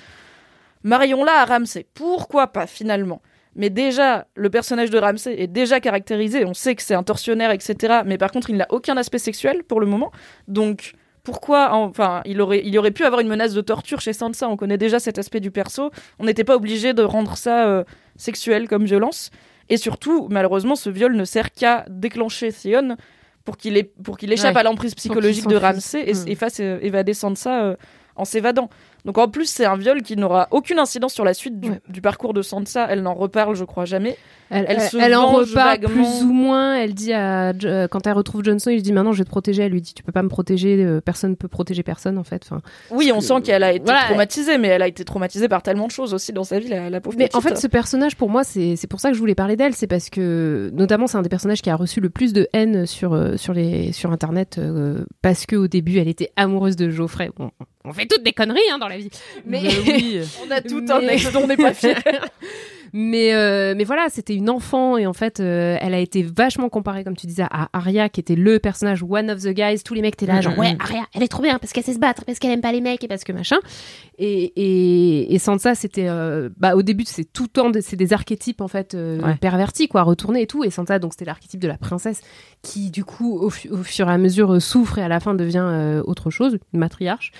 Marions-la à Ramsay. Pourquoi pas finalement? Mais déjà, le personnage de Ramsay est déjà caractérisé. On sait que c'est un tortionnaire, etc. Mais par contre, il n'a aucun aspect sexuel pour le moment. Donc, pourquoi Enfin, il aurait, il aurait pu avoir une menace de torture chez Sansa. On connaît déjà cet aspect du perso. On n'était pas obligé de rendre ça euh, sexuel comme violence. Et surtout, malheureusement, ce viol ne sert qu'à déclencher Theon pour qu'il ait- pour qu'il échappe Ouais. à l'emprise psychologique de. Ramsay et, Mm. et fasse euh, évader Sansa euh, en s'évadant. Donc en plus, c'est un viol qui n'aura aucune incidence sur la suite du, Ouais. du parcours de Sansa. Elle n'en reparle, je crois, jamais. Elle, Elle elle- se elle en reparle vaguement. plus ou moins. Elle dit à euh, quand elle retrouve Jon Snow, il lui dit maintenant je vais te protéger. Elle lui dit tu peux pas me protéger, euh, personne peut protéger personne en fait. Enfin, Oui, on sent que- qu'elle a été voilà. traumatisée, mais elle a été traumatisée par tellement de choses aussi dans sa vie, la, la pauvre mais petite. en fait ce personnage pour moi c'est pour ça que je voulais parler d'elle, c'est parce que notamment c'est un des personnages qui a reçu le plus de haine sur euh, sur les sur internet euh, parce que au début elle était amoureuse de Geoffrey. Bon, on fait toutes des conneries hein, dans la vie, mais Bah oui. on a tout mais- un ex dont on n'est pas fier. Mais, euh, mais voilà, c'était une enfant et en fait, euh, elle a été vachement comparée, comme tu disais, à Arya, qui était le personnage one of the guys. Tous les mecs étaient là, genre, Mhm. ouais, Arya, elle est trop bien parce qu'elle sait se battre, parce qu'elle aime pas les mecs et parce que machin. Et, et, et Sansa, c'était, euh, bah, au début, c'est tout le temps, de- c'est des archétypes en fait euh, Ouais. pervertis, quoi, retournés et tout. Et Sansa, donc, c'était l'archétype de la princesse qui, du coup, au, fu- au fur et à mesure, euh, souffre et à la fin devient euh, autre chose, une matriarche.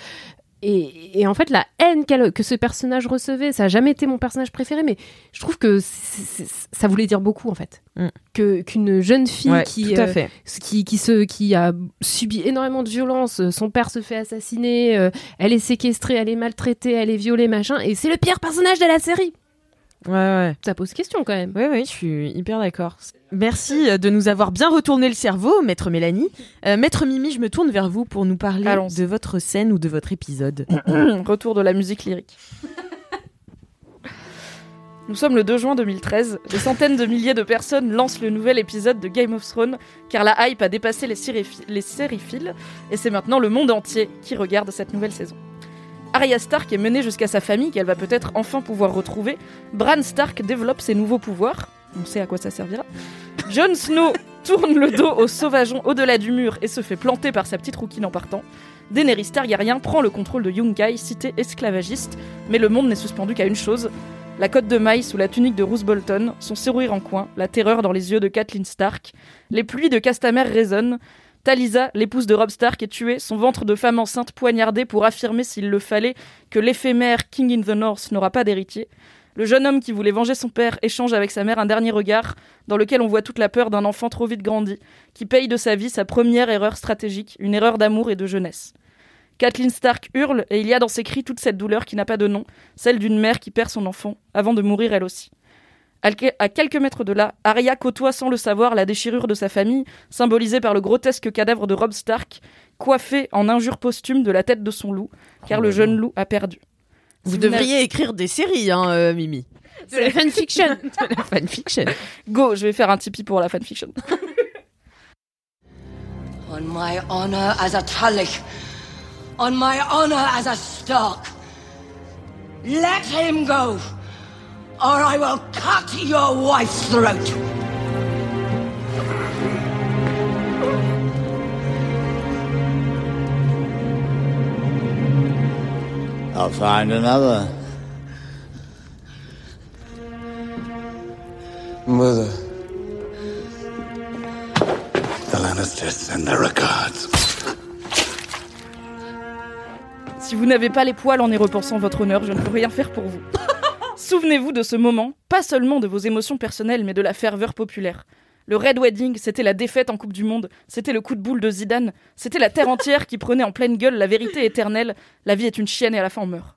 Et, et en fait, la haine que ce personnage recevait, ça a jamais été mon personnage préféré, mais je trouve que ça voulait dire beaucoup en fait. Mm. Que qu'une jeune fille Ouais, qui, euh, qui qui se qui a subi énormément de violence, euh, son père se fait assassiner, euh, elle est séquestrée, elle est maltraitée, elle est violée, machin, et c'est le pire personnage de la série. Ouais, ouais. Ça pose question quand même. Oui, oui, je suis hyper d'accord. Merci euh, de nous avoir bien retourné le cerveau, Maître Mélanie. Euh, Maître Mimi, je me tourne vers vous pour nous parler de votre scène ou de votre épisode. Retour de la musique lyrique. Nous sommes le 2 juin 2013. Des centaines de milliers de personnes lancent le nouvel épisode de Game of Thrones car la hype a dépassé les, les sériphiles et c'est maintenant le monde entier qui regarde cette nouvelle saison. Arya Stark est menée jusqu'à sa famille qu'elle va peut-être enfin pouvoir retrouver. Bran Stark développe ses nouveaux pouvoirs. On sait à quoi ça servira. Jon Snow tourne le dos aux sauvageons au-delà du mur et se fait planter par sa petite rouquine en partant. Daenerys Targaryen prend le contrôle de Yunkai, cité esclavagiste, mais le monde n'est suspendu qu'à une chose la cotte de maille sous la tunique de Roose Bolton, son sourire en coin, la terreur dans les yeux de Kathleen Stark. Les pluies de Castamer résonnent. Talisa, l'épouse de Robb Stark, est tuée, son ventre de femme enceinte poignardé pour affirmer s'il le fallait que l'éphémère King in the North n'aura pas d'héritier. Le jeune homme qui voulait venger son père échange avec sa mère un dernier regard, dans lequel on voit toute la peur d'un enfant trop vite grandi, qui paye de sa vie sa première erreur stratégique, une erreur d'amour et de jeunesse. Kathleen Stark hurle et il y a dans ses cris toute cette douleur qui n'a pas de nom, celle d'une mère qui perd son enfant avant de mourir elle aussi. À que- à quelques mètres de là, Arya côtoie sans le savoir la déchirure de sa famille, symbolisée par le grotesque cadavre de Robb Stark, coiffé en injure posthume de la tête de son loup, car le jeune loup a perdu. Vous Si devriez écrire des séries, hein, euh, Mimi. De la fanfiction. De la fanfiction. Go, je vais faire un Tipeee pour la fanfiction. On my honor as a Tullich, on my honor as a Stark, let him go, or I will cut your wife's throat. I'll find another. Mother. The Lannisters send their regards. Si vous n'avez pas les poils en y repensant votre honneur, je ne peux rien faire pour vous. Souvenez-vous de ce moment, pas seulement de vos émotions personnelles, mais de la ferveur populaire. Le Red Wedding, c'était la défaite en Coupe du Monde, c'était le coup de boule de Zidane, c'était la terre entière qui prenait en pleine gueule la vérité éternelle, la vie est une chienne et à la fin on meurt.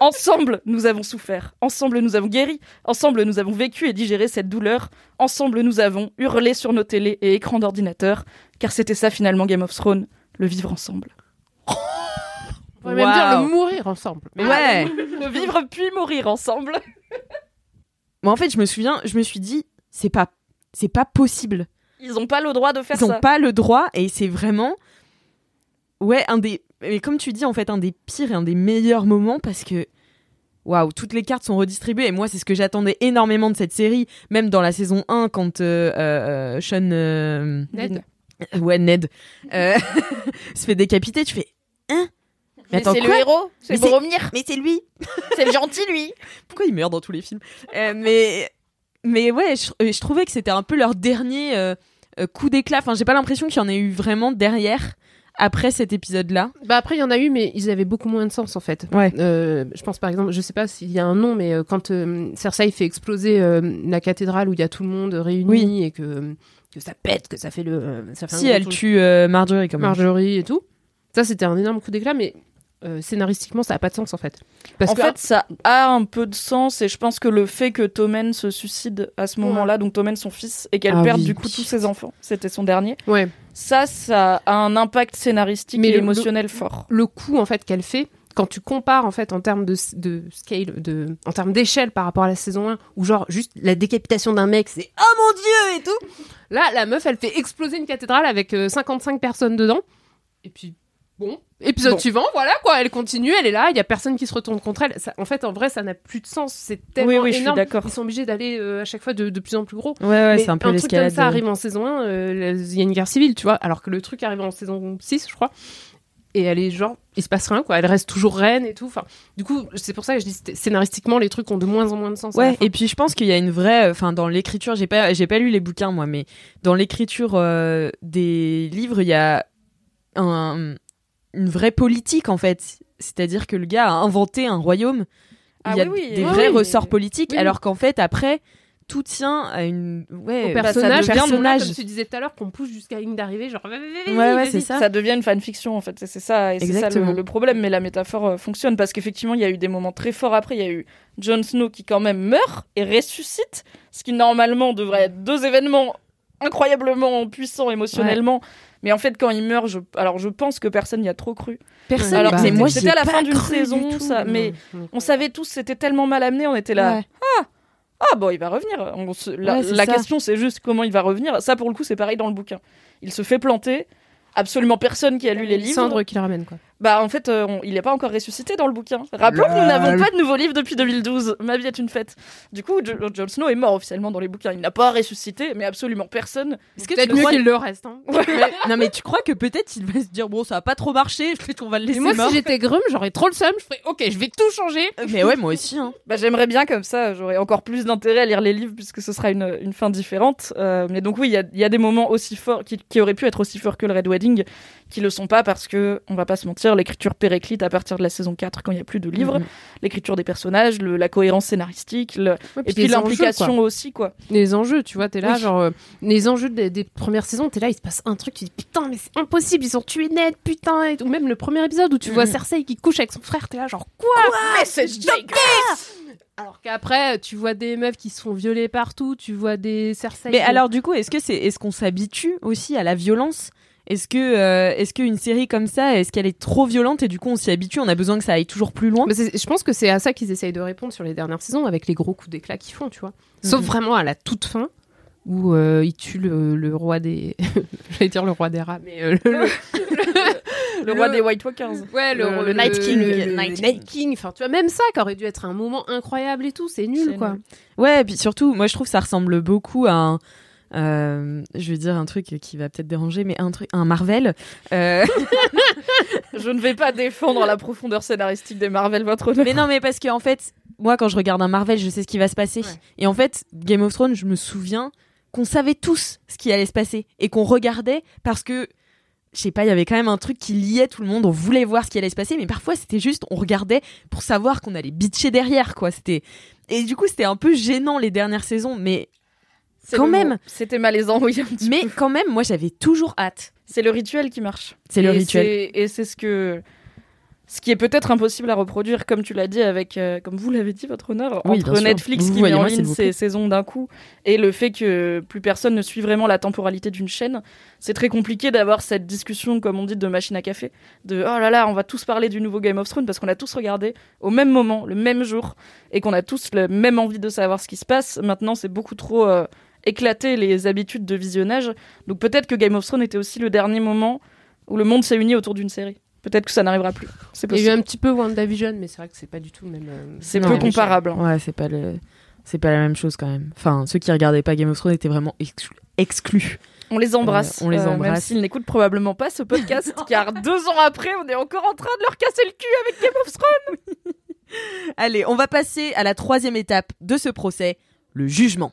Ensemble, nous avons souffert. Ensemble, nous avons guéri. Ensemble, nous avons vécu et digéré cette douleur. Ensemble, nous avons hurlé sur nos télés et écrans d'ordinateur. Car c'était ça finalement Game of Thrones, le vivre ensemble. On pourrait même dire le mourir ensemble. Mais ouais. Le vivre puis mourir ensemble. Moi, en fait, je me souviens, je me suis dit, c'est pas, c'est pas possible. Ils n'ont pas le droit de faire Ils ça. ont pas le droit et c'est vraiment, ouais, un des, mais comme tu dis, en fait, un des pires et un des meilleurs moments parce que, waouh, toutes les cartes sont redistribuées et moi, c'est ce que j'attendais énormément de cette série, même dans la saison 1 quand euh, euh, Sean, euh, Ned. ouais, Ned, euh, se fait décapiter, tu fais, hein? Mais attends, c'est le héros, c'est Mais Boromir. Mais c'est lui C'est le gentil, lui. Pourquoi il meurt dans tous les films Euh, Mais mais ouais, je, euh, je trouvais que c'était un peu leur dernier euh, coup d'éclat. Enfin, j'ai pas l'impression qu'il y en ait eu vraiment derrière après cet épisode-là. Bah après il y en a eu mais ils avaient beaucoup moins de sens en fait. Ouais. Euh, je pense par exemple, je sais pas s'il y a un nom mais quand euh, Cersei fait exploser euh, la cathédrale où il y a tout le monde réuni et que que ça pète, que ça fait le ça fait un Si elle tue euh, Marjorie quand même. Marjorie et tout. Ça c'était un énorme coup d'éclat mais euh, scénaristiquement ça a pas de sens en fait. Parce en que fait, ça a un peu de sens et je pense que le fait que Tommen se suicide à ce moment-là, donc Tommen son fils, et qu'elle Ah perde oui. du coup tous ses enfants, c'était son dernier. Ouais. Ça, ça a un impact scénaristique Mais et le- émotionnel le- fort. le coup en fait qu'elle fait quand tu compares en fait en termes de, de scale de en termes d'échelle par rapport à la saison 1 où genre juste la décapitation d'un mec c'est oh mon dieu et tout là la meuf elle fait exploser une cathédrale avec euh, 55 personnes dedans et puis bon épisode Bon. suivant voilà quoi elle continue elle est là il y a personne qui se retourne contre elle Ça- en fait en vrai ça n'a plus de sens c'est tellement Oui, oui, je suis énorme d'accord. ils sont obligés d'aller euh, à chaque fois de, de plus en plus gros Ouais, ouais, c'est un peu truc comme ça euh. arrive en saison 1 euh, il y a une guerre civile tu vois alors que le truc arrive en saison 6 je crois et elle est genre il se passe rien quoi elle reste toujours reine et tout enfin du coup c'est pour ça que je dis scénaristiquement les trucs ont de moins en moins de sens Ouais, et puis je pense qu'il y a une vraie, enfin dans l'écriture, j'ai pas, j'ai pas lu les bouquins moi, mais dans l'écriture euh, des livres, il y a un, une vraie politique en fait. C'est-à-dire que le gars a inventé un royaume. Ah il y a oui, oui, des oui, vrais oui, ressorts politiques, oui. alors qu'en fait après tout tient à une, ouais, au bah, personnage, personnage comme tu disais tout à l'heure qu'on pousse jusqu'à une d'arrivée genre Ouais, ouais, c'est ça. Ça devient une fanfiction en fait, c'est c'est ça, et c'est ça le problème. Mais la métaphore euh, fonctionne parce qu'effectivement, il y a eu des moments très forts après. Il y a eu Jon Snow qui quand même meurt et ressuscite, ce qui normalement devrait être deux événements incroyablement puissants émotionnellement. Mais en fait, quand il meurt, je... alors je pense que personne n'y a trop cru. Personne. Alors bah, moi, c'était à la fin d'une saison, tout. ça, mais on savait tous, c'était tellement mal amené, on était là. Ouais. Ah, ah bon, il va revenir. On se- La, Ouais, question, c'est juste comment il va revenir. Ça, pour le coup, c'est pareil dans le bouquin. Il se fait planter. Absolument personne qui a lu les livres. Cendre qui le ramène quoi Bah, en fait, euh, on- il n'est pas encore ressuscité dans le bouquin. Rappelons que nous n'avons pas de nouveau livre depuis 2012. Ma vie est une fête. Du coup, Jo- Jon Snow est mort officiellement dans les bouquins. Il n'a pas ressuscité, mais absolument personne. Est-ce que peut-être tu mieux crois- qu'il le reste hein. non mais tu crois que peut-être il va se dire bon ça a pas trop marché, peut-être qu'on va le Et laisser moi mort. si j'étais Grum j'aurais trop le seum je ferais ok je vais tout changer Mais ouais moi aussi hein. Bah, j'aimerais bien comme ça, j'aurais encore plus d'intérêt à lire les livres puisque ce sera une, une fin différente. Euh, mais donc oui, il y a, il y a des moments aussi forts qui, qui auraient pu être aussi forts que le Red Wedding. Qui le sont pas parce que, on va pas se mentir, l'écriture périclite à partir de la saison 4 quand il y a plus de livres, Mhm. l'écriture des personnages, le- la cohérence scénaristique, le- Ouais, et puis l'implication aussi, quoi. Les enjeux, tu vois, t'es là, Oui. genre, euh, les enjeux des, des premières saisons, t'es là, il se passe un truc, tu dis putain, mais c'est impossible, ils ont tué Ned, putain, et. Ou même le premier épisode où tu vois Mhm. Cersei qui couche avec son frère, t'es là, genre, quoi, Mais c'est dégueulasse Alors qu'après, tu vois des meufs qui se font violer partout, tu vois des Cersei. Mais qui- alors du coup, est-ce que c'est est-ce qu'on s'habitue aussi à la violence Est-ce que euh, est-ce qu'une série comme ça, est-ce qu'elle est trop violente et du coup on s'y habitue, on a besoin que ça aille toujours plus loin Mais je pense que c'est à ça qu'ils essayent de répondre sur les dernières saisons avec les gros coups d'éclat qu'ils font, tu vois. Sauf Mhm. vraiment à la toute fin où euh, ils tuent le, le roi des. J'allais dire le roi des rats, mais euh, le, le- Le roi des White Walkers. Ouais, le, le Night King. Night Night King. Enfin, tu vois, même ça qui aurait dû être un moment incroyable et tout, c'est nul, quoi. nul. Ouais, et puis surtout, moi je trouve que ça ressemble beaucoup à un euh, je vais dire un truc qui va peut-être déranger, mais un truc, un Marvel. Euh, Je ne vais pas défendre la profondeur scénaristique des Marvel, votre honneur. mais non, mais parce que en fait, moi quand je regarde un Marvel, je sais ce qui va se passer. Et en fait, Game of Thrones, je me souviens qu'on savait tous ce qui allait se passer et qu'on regardait parce que je sais pas, il y avait quand même un truc qui liait tout le monde, on voulait voir ce qui allait se passer, mais parfois c'était juste, on regardait pour savoir qu'on allait bitcher derrière, quoi. C'était et du coup c'était un peu gênant les dernières saisons, mais quand même. C'était malaisant, oui. un petit mais peu. quand même, moi j'avais toujours hâte. C'est le rituel qui marche. C'est le Et rituel. Et c'est ce que. Ce qui est peut-être impossible à reproduire, comme tu l'as dit, avec, euh, comme vous l'avez dit, votre honneur, Oui, entre. Netflix Vous qui met en ligne ses saisons d'un coup et le fait que plus personne ne suit vraiment la temporalité d'une chaîne, c'est très compliqué d'avoir cette discussion, comme on dit, de machine à café, de oh là là, on va tous parler du nouveau Game of Thrones parce qu'on a tous regardé au même moment, le même jour, et qu'on a tous la même envie de savoir ce qui se passe. Maintenant, c'est beaucoup trop euh, éclaté les habitudes de visionnage. Donc peut-être que Game of Thrones était aussi le dernier moment où le monde s'est uni autour d'une série. Peut-être que ça n'arrivera plus. C'est Il y a eu un petit peu WandaVision, mais c'est vrai que c'est pas du tout le même. euh, C'est peu comparable. hein. Ouais, c'est pas le c'est pas la même chose quand même. Enfin, ceux qui regardaient pas Game of Thrones étaient vraiment exclu- exclus. On les embrasse. Euh, on les euh, Même embrasse. s'ils n'écoutent probablement pas ce podcast, car deux ans après, on est encore en train de leur casser le cul avec Game of Thrones. Allez, on va passer à la troisième étape de ce procès, le jugement.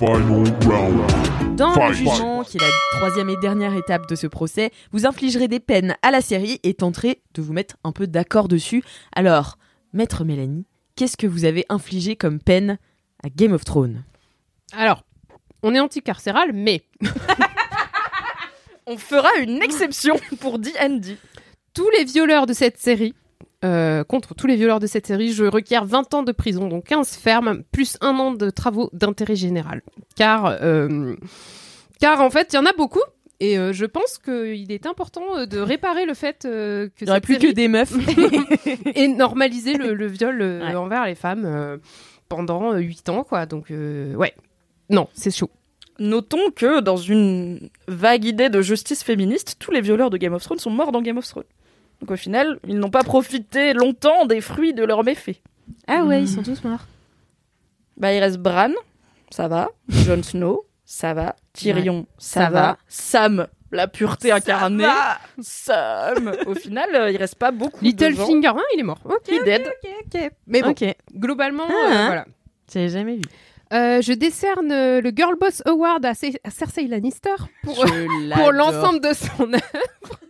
Dans le Fight. jugement, qui est la troisième et dernière étape de ce procès, vous infligerez des peines à la série et tenterez de vous mettre un peu d'accord dessus. Alors, maître Mélanie, qu'est-ce que vous avez infligé comme peine à Game of Thrones? Alors, on est anticarcéral, mais On fera une exception pour D&D. tous les violeurs de cette série, euh, contre tous les violeurs de cette série, je requiers 20 ans de prison, donc 15 fermes, plus un an de travaux d'intérêt général. Car, euh, car en fait, il y en a beaucoup. Et euh, je pense qu'il est important euh, de réparer le fait euh, que Il n'y aurait plus que des meufs. et normaliser le, le viol euh, Ouais. envers les femmes euh, pendant 8 ans, quoi. Donc, euh, ouais. Non, c'est chaud. Notons que dans une vague idée de justice féministe, tous les violeurs de Game of Thrones sont morts dans Game of Thrones. Donc au final, ils n'ont pas profité longtemps des fruits de leurs méfaits. Ah ouais, ils sont tous morts. Bah il reste Bran, ça va. Jon Snow, ça va. Tyrion, ça, ça va. va. Sam, la pureté incarnée. Sam. Au final, euh, il reste pas beaucoup. Littlefinger, hein, il est mort. Ok, Qui est ok, dead. ok, ok. Mais bon, globalement, Ah, euh, hein. voilà. J'avais jamais vu. Euh, je décerne euh, le Girl Boss Award à, Ce- à Cersei Lannister pour, l'ensemble de son œuvre.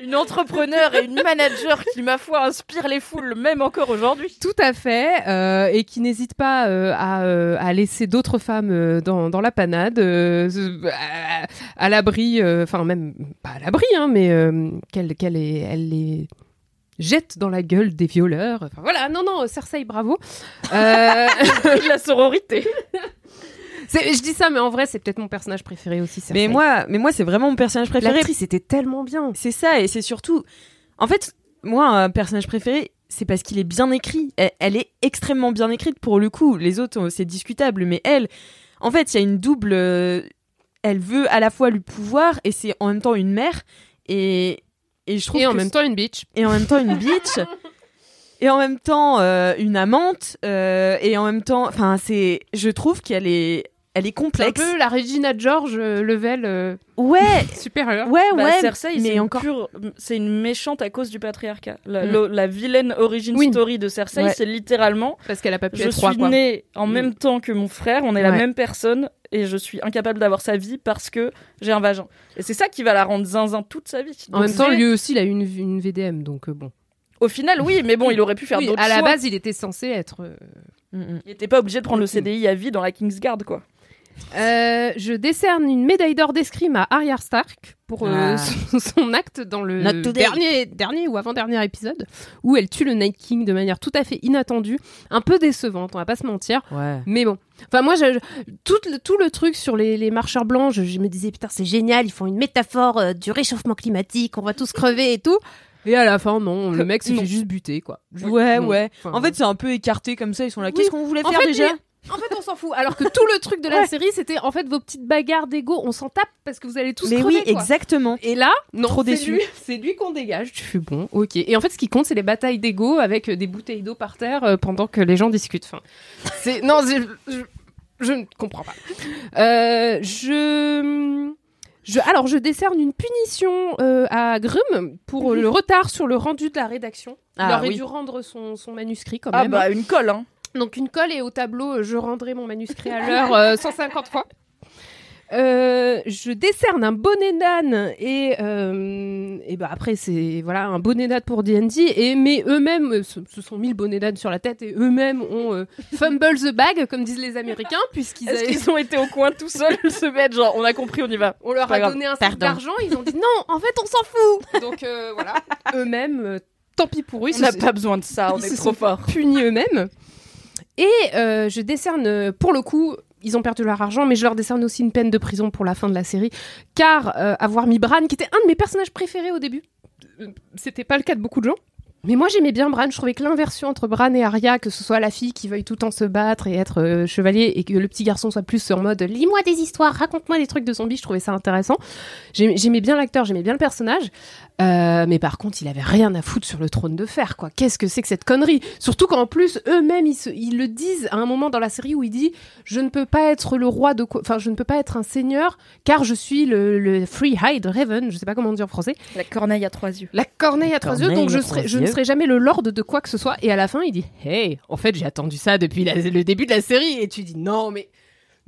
Une entrepreneur et une manager qui, ma foi, inspire les foules, même encore aujourd'hui. Tout à fait, euh, et qui n'hésite pas euh, à, euh, à laisser d'autres femmes dans, dans la panade, à, à l'abri, enfin même pas à l'abri, hein, mais qu'elle qu'elle est- elle les jette dans la gueule des violeurs. Enfin voilà, non non, Cersei, bravo. Euh, la sororité. je dis ça, mais en vrai, c'est peut-être mon personnage préféré aussi. Cersei. Mais moi, mais moi c'est vraiment mon personnage préféré. l'actrice était tellement bien. C'est ça, et c'est surtout. En fait, moi, un personnage préféré, c'est parce qu'il est bien écrit. Elle, elle est extrêmement bien écrite pour le coup. Les autres, c'est discutable, mais elle, en fait, il y a une double. euh, Elle veut à la fois le pouvoir et c'est en même temps une mère. Et, et je trouve Et en que même temps une bitch. et en même temps une bitch et en même temps euh, une amante euh, et en même temps enfin c'est je trouve qu'elle est elle est C'est un complexe peu la Regina George euh, level euh, ouais supérieur. ouais Bah, ouais Cersei, mais c'est encore c'est une méchante à cause du patriarcat. La, Mm. la vilaine origin Oui. story de Cersei, Ouais. c'est littéralement Parce qu'elle a pas pu je être roi, suis quoi. née en Mm. même temps que mon frère, on est la même personne et je suis incapable d'avoir sa vie parce que j'ai un vagin. Et c'est ça qui va la rendre zinzin toute sa vie. En même temps, lui aussi, il a eu une, une VDM, donc euh, bon. au final, oui, mais bon, il aurait pu faire Oui, d'autres à la choix. base, il était censé être. euh, Mm. Il était pas obligé de prendre le CDI à vie dans la Kingsguard, quoi. Euh, je décerne une médaille d'or d'escrime à Arya Stark pour euh, Ah. son, son acte dans le dernier, dernier ou avant-dernier épisode où elle tue le Night King de manière tout à fait inattendue, un peu décevante, on va pas se mentir. ouais Mais bon, enfin moi, je, je- tout, le, tout le truc sur les, les marcheurs blancs, je, je me disais putain c'est génial, ils font une métaphore euh, du réchauffement climatique, on va tous crever et tout. Et à la fin, non, le mec se Non. fait juste buter quoi. Ouais non. ouais Enfin, en fait c'est un peu écarté comme ça ils sont là Oui. qu'est-ce qu'on voulait En faire fait, déjà En fait, on s'en fout. Alors que tout le truc de la série, c'était en fait vos petites bagarres d'ego. On s'en tape parce que vous allez tous mais crever, oui quoi. exactement Et là, non, Trop c'est déçu. lui- C'est lui qu'on dégage. Tu fais bon, ok. Et en fait, ce qui compte, c'est les batailles d'ego avec euh, des bouteilles d'eau par terre euh, pendant que les gens discutent. Enfin, c'est non, je, ne comprends pas. Euh, je. Je, alors, je décerne une punition euh, à Grum pour euh, le retard sur le rendu de la rédaction. Il Ah, aurait oui. dû rendre son, son manuscrit quand Ah même. bah une colle, hein. Donc une colle et au tableau, euh, je rendrai mon manuscrit à l'heure euh, 150 fois. Euh, je décerne un bonnet d'âne et, euh, et bah après c'est voilà un bonnet d'âne pour D&D et mais eux-mêmes euh, se, se sont mis le bonnet d'âne sur la tête et eux-mêmes ont euh, fumble the bag comme disent les Américains puisqu'ils avaient- ont été au coin tout seuls se mettre genre on a compris, on y va. on leur a grave. donné un sac d'argent ils ont dit non en fait on s'en fout donc euh, voilà eux-mêmes euh, tant pis pour eux On n'a pas besoin de ça, on ils est se trop sont fort. punis eux-mêmes. Et euh, je décerne, euh, pour le coup, ils ont perdu leur argent, mais je leur décerne aussi une peine de prison pour la fin de la série, car euh, avoir mis Bran, qui était un de mes personnages préférés au début, c'était pas le cas de beaucoup de gens. Mais moi j'aimais bien Bran, je trouvais que l'inversion entre Bran et Arya, que ce soit la fille qui veuille tout le temps se battre et être euh, chevalier, et que le petit garçon soit plus en mode lis-moi des histoires, raconte-moi des trucs de zombies, je trouvais ça intéressant. J'aimais bien l'acteur, j'aimais bien le personnage, euh, mais par contre il avait rien à foutre sur le trône de fer, quoi. Qu'est-ce que c'est que cette connerie? Surtout qu'en plus eux-mêmes ils, se- ils le disent à un moment dans la série où il dit je ne peux pas être le roi de quoi, enfin je ne peux pas être un seigneur car je suis le, le Free Hide Raven, je sais pas comment dire en français. La corneille à trois yeux. La corneille à trois yeux, donc je, serai, je ne jamais le lord de quoi que ce soit. Et à la fin, il dit Hey, en fait, j'ai attendu ça depuis la- le début de la série. Et tu dis Non, mais.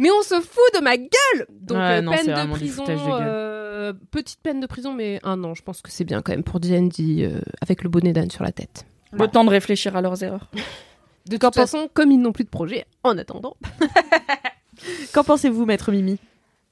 Mais on se fout de ma gueule Donc, Ouais, euh, non, peine de prison. de euh, petite peine de prison, mais un an. Je pense que c'est bien quand même pour D&D euh, avec le bonnet d'âne sur la tête. Le temps de réfléchir à leurs erreurs. De toute façon, comme ils n'ont plus de projet, en attendant. qu'en pensez-vous maître Mimi?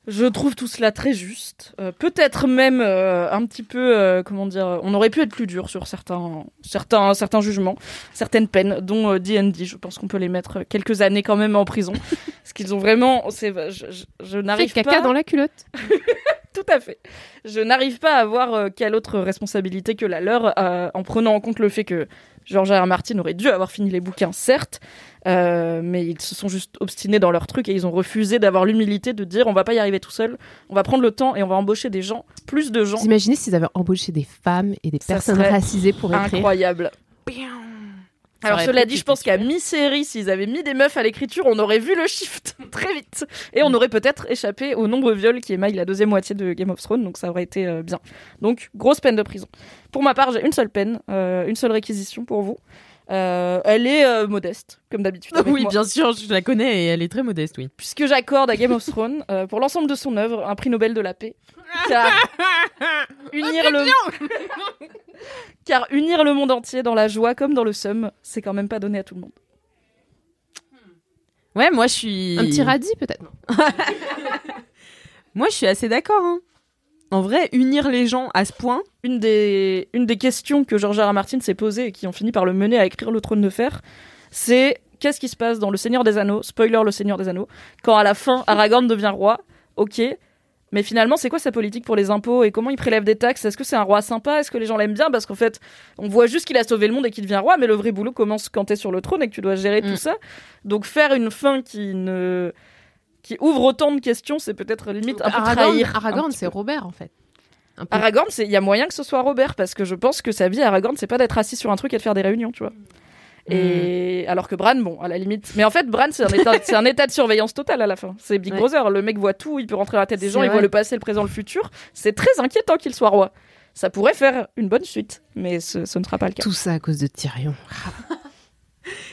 Je trouve tout cela très juste. Euh, Peut-être même euh, un petit peu, euh, comment dire, on aurait pu être plus dur sur certains, certains, certains jugements, certaines peines, dont D&D. Je pense qu'on peut les mettre quelques années quand même en prison, parce qu'ils ont vraiment, c'est, je, je, je Fait n'arrive caca pas. dans la culotte. Tout à fait. Je n'arrive pas à voir quelle autre responsabilité que la leur, en prenant en compte le fait que George R. R. Martin aurait dû avoir fini les bouquins, certes, euh, mais ils se sont juste obstinés dans leur truc et ils ont refusé d'avoir l'humilité de dire on va pas y arriver tout seul, on va prendre le temps et on va embaucher des gens, plus de gens. Vous imaginez s'ils avaient embauché des femmes et des Ça personnes racisées pour écrire? Incroyable. Alors cela dit, je pense qu'à mi-série, s'ils avaient mis des meufs à l'écriture, on aurait vu le shift très vite. Et on aurait peut-être échappé au nombre viol qui émaille la deuxième moitié de Game of Thrones, donc ça aurait été euh, bien. Donc, grosse peine de prison. Pour ma part, j'ai une seule peine, euh, une seule réquisition pour vous. Euh, elle est euh, modeste, comme d'habitude. Oui, moi. bien sûr, je la connais et elle est très modeste, oui. Puisque j'accorde à Game of Thrones, euh, pour l'ensemble de son œuvre, un prix Nobel de la paix. Car unir, le... car unir le monde entier dans la joie comme dans le seum, c'est quand même pas donné à tout le monde. Ouais, moi je suis. Un petit radis peut-être Moi je suis assez d'accord. hein. En vrai, unir les gens à ce point. une des, une des questions que George R. R. Martin s'est posée et qui ont fini par le mener à écrire Le Trône de Fer, c'est qu'est-ce qui se passe dans Le Seigneur des Anneaux, spoiler Le Seigneur des Anneaux, quand à la fin Aragorn devient roi, ok, Mais finalement, c'est quoi sa politique pour les impôts et comment il prélève des taxes? Est-ce que c'est un roi sympa? Est-ce que les gens l'aiment bien? Parce qu'en fait, on voit juste qu'il a sauvé le monde et qu'il devient roi, mais le vrai boulot commence quand t'es sur le trône et que tu dois gérer Mm. tout ça. Donc faire une fin qui ne qui ouvre autant de questions, c'est peut-être limite un peu Aragorn, trahir. Aragorn, c'est. Robert en fait. Aragorn, c'est il y a moyen que ce soit Robert parce que je pense que sa vie Aragorn, c'est pas d'être assis sur un truc et de faire des réunions, tu vois. Et Mm. alors que Bran, bon, à la limite. Mais en fait, Bran, c'est un état, c'est un état de surveillance totale à la fin. C'est Big Ouais. Brother. Le mec voit tout, il peut rentrer dans la tête des gens, il voit le passé, le présent, le futur. C'est très inquiétant qu'il soit roi. Ça pourrait faire une bonne suite, mais ce, ce ne sera pas le cas. Tout ça à cause de Tyrion.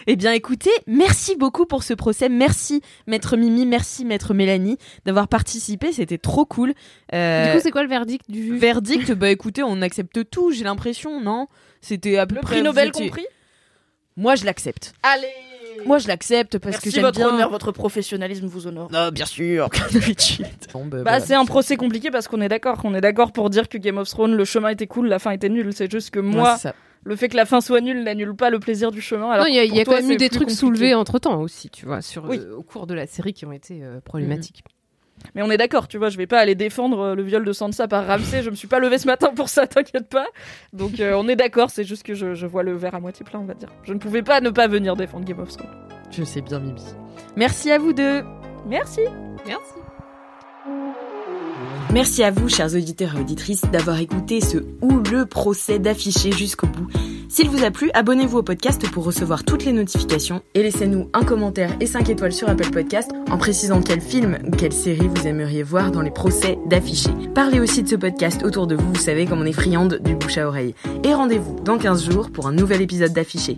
Eh bien, écoutez, merci beaucoup pour ce procès. Merci, Maître Mimi. Merci, Maître Mélanie, d'avoir participé. C'était trop cool. Euh, Du coup, c'est quoi le verdict du juge? verdict Bah, écoutez, on accepte tout. J'ai l'impression, non? C'était à peu Le près. prix Nobel étiez- compris? Moi, je l'accepte. Allez Moi, je l'accepte parce Merci que j'aime votre bien. honneur, votre professionnalisme vous honore. Non, bien sûr, comme d'habitude. Bon, bah, Bah, voilà. c'est un procès compliqué parce qu'on est d'accord. On est d'accord pour dire que Game of Thrones, le chemin était cool, la fin était nulle. C'est juste que moi, Ouais, c'est ça. le fait que la fin soit nulle n'annule pas le plaisir du chemin. Alors non, il y a, que il y a pour quand toi, même eu c'est des plus trucs compliqué. soulevés entre temps aussi, tu vois, sur, Oui. euh, au cours de la série qui ont été euh, problématiques. Mais on est d'accord, tu vois, je vais pas aller défendre euh, le viol de Sansa par Ramsay. Je me suis pas levé ce matin pour ça, t'inquiète pas. Donc euh, on est d'accord, c'est juste que je, je vois le verre à moitié plein, on va dire. Je ne pouvais pas ne pas venir défendre Game of Thrones. Je sais bien, Mimi. Merci à vous deux. Merci. Merci. Merci à vous, chers auditeurs et auditrices, d'avoir écouté ce houleux procès d'affiché jusqu'au bout. S'il vous a plu, abonnez-vous au podcast pour recevoir toutes les notifications et laissez-nous un commentaire et 5 étoiles sur Apple Podcast en précisant quel film ou quelle série vous aimeriez voir dans les procès d'affiché. Parlez aussi de ce podcast autour de vous, vous savez comme on est friande du bouche à oreille. Et rendez-vous dans 15 jours pour un nouvel épisode d'affiché.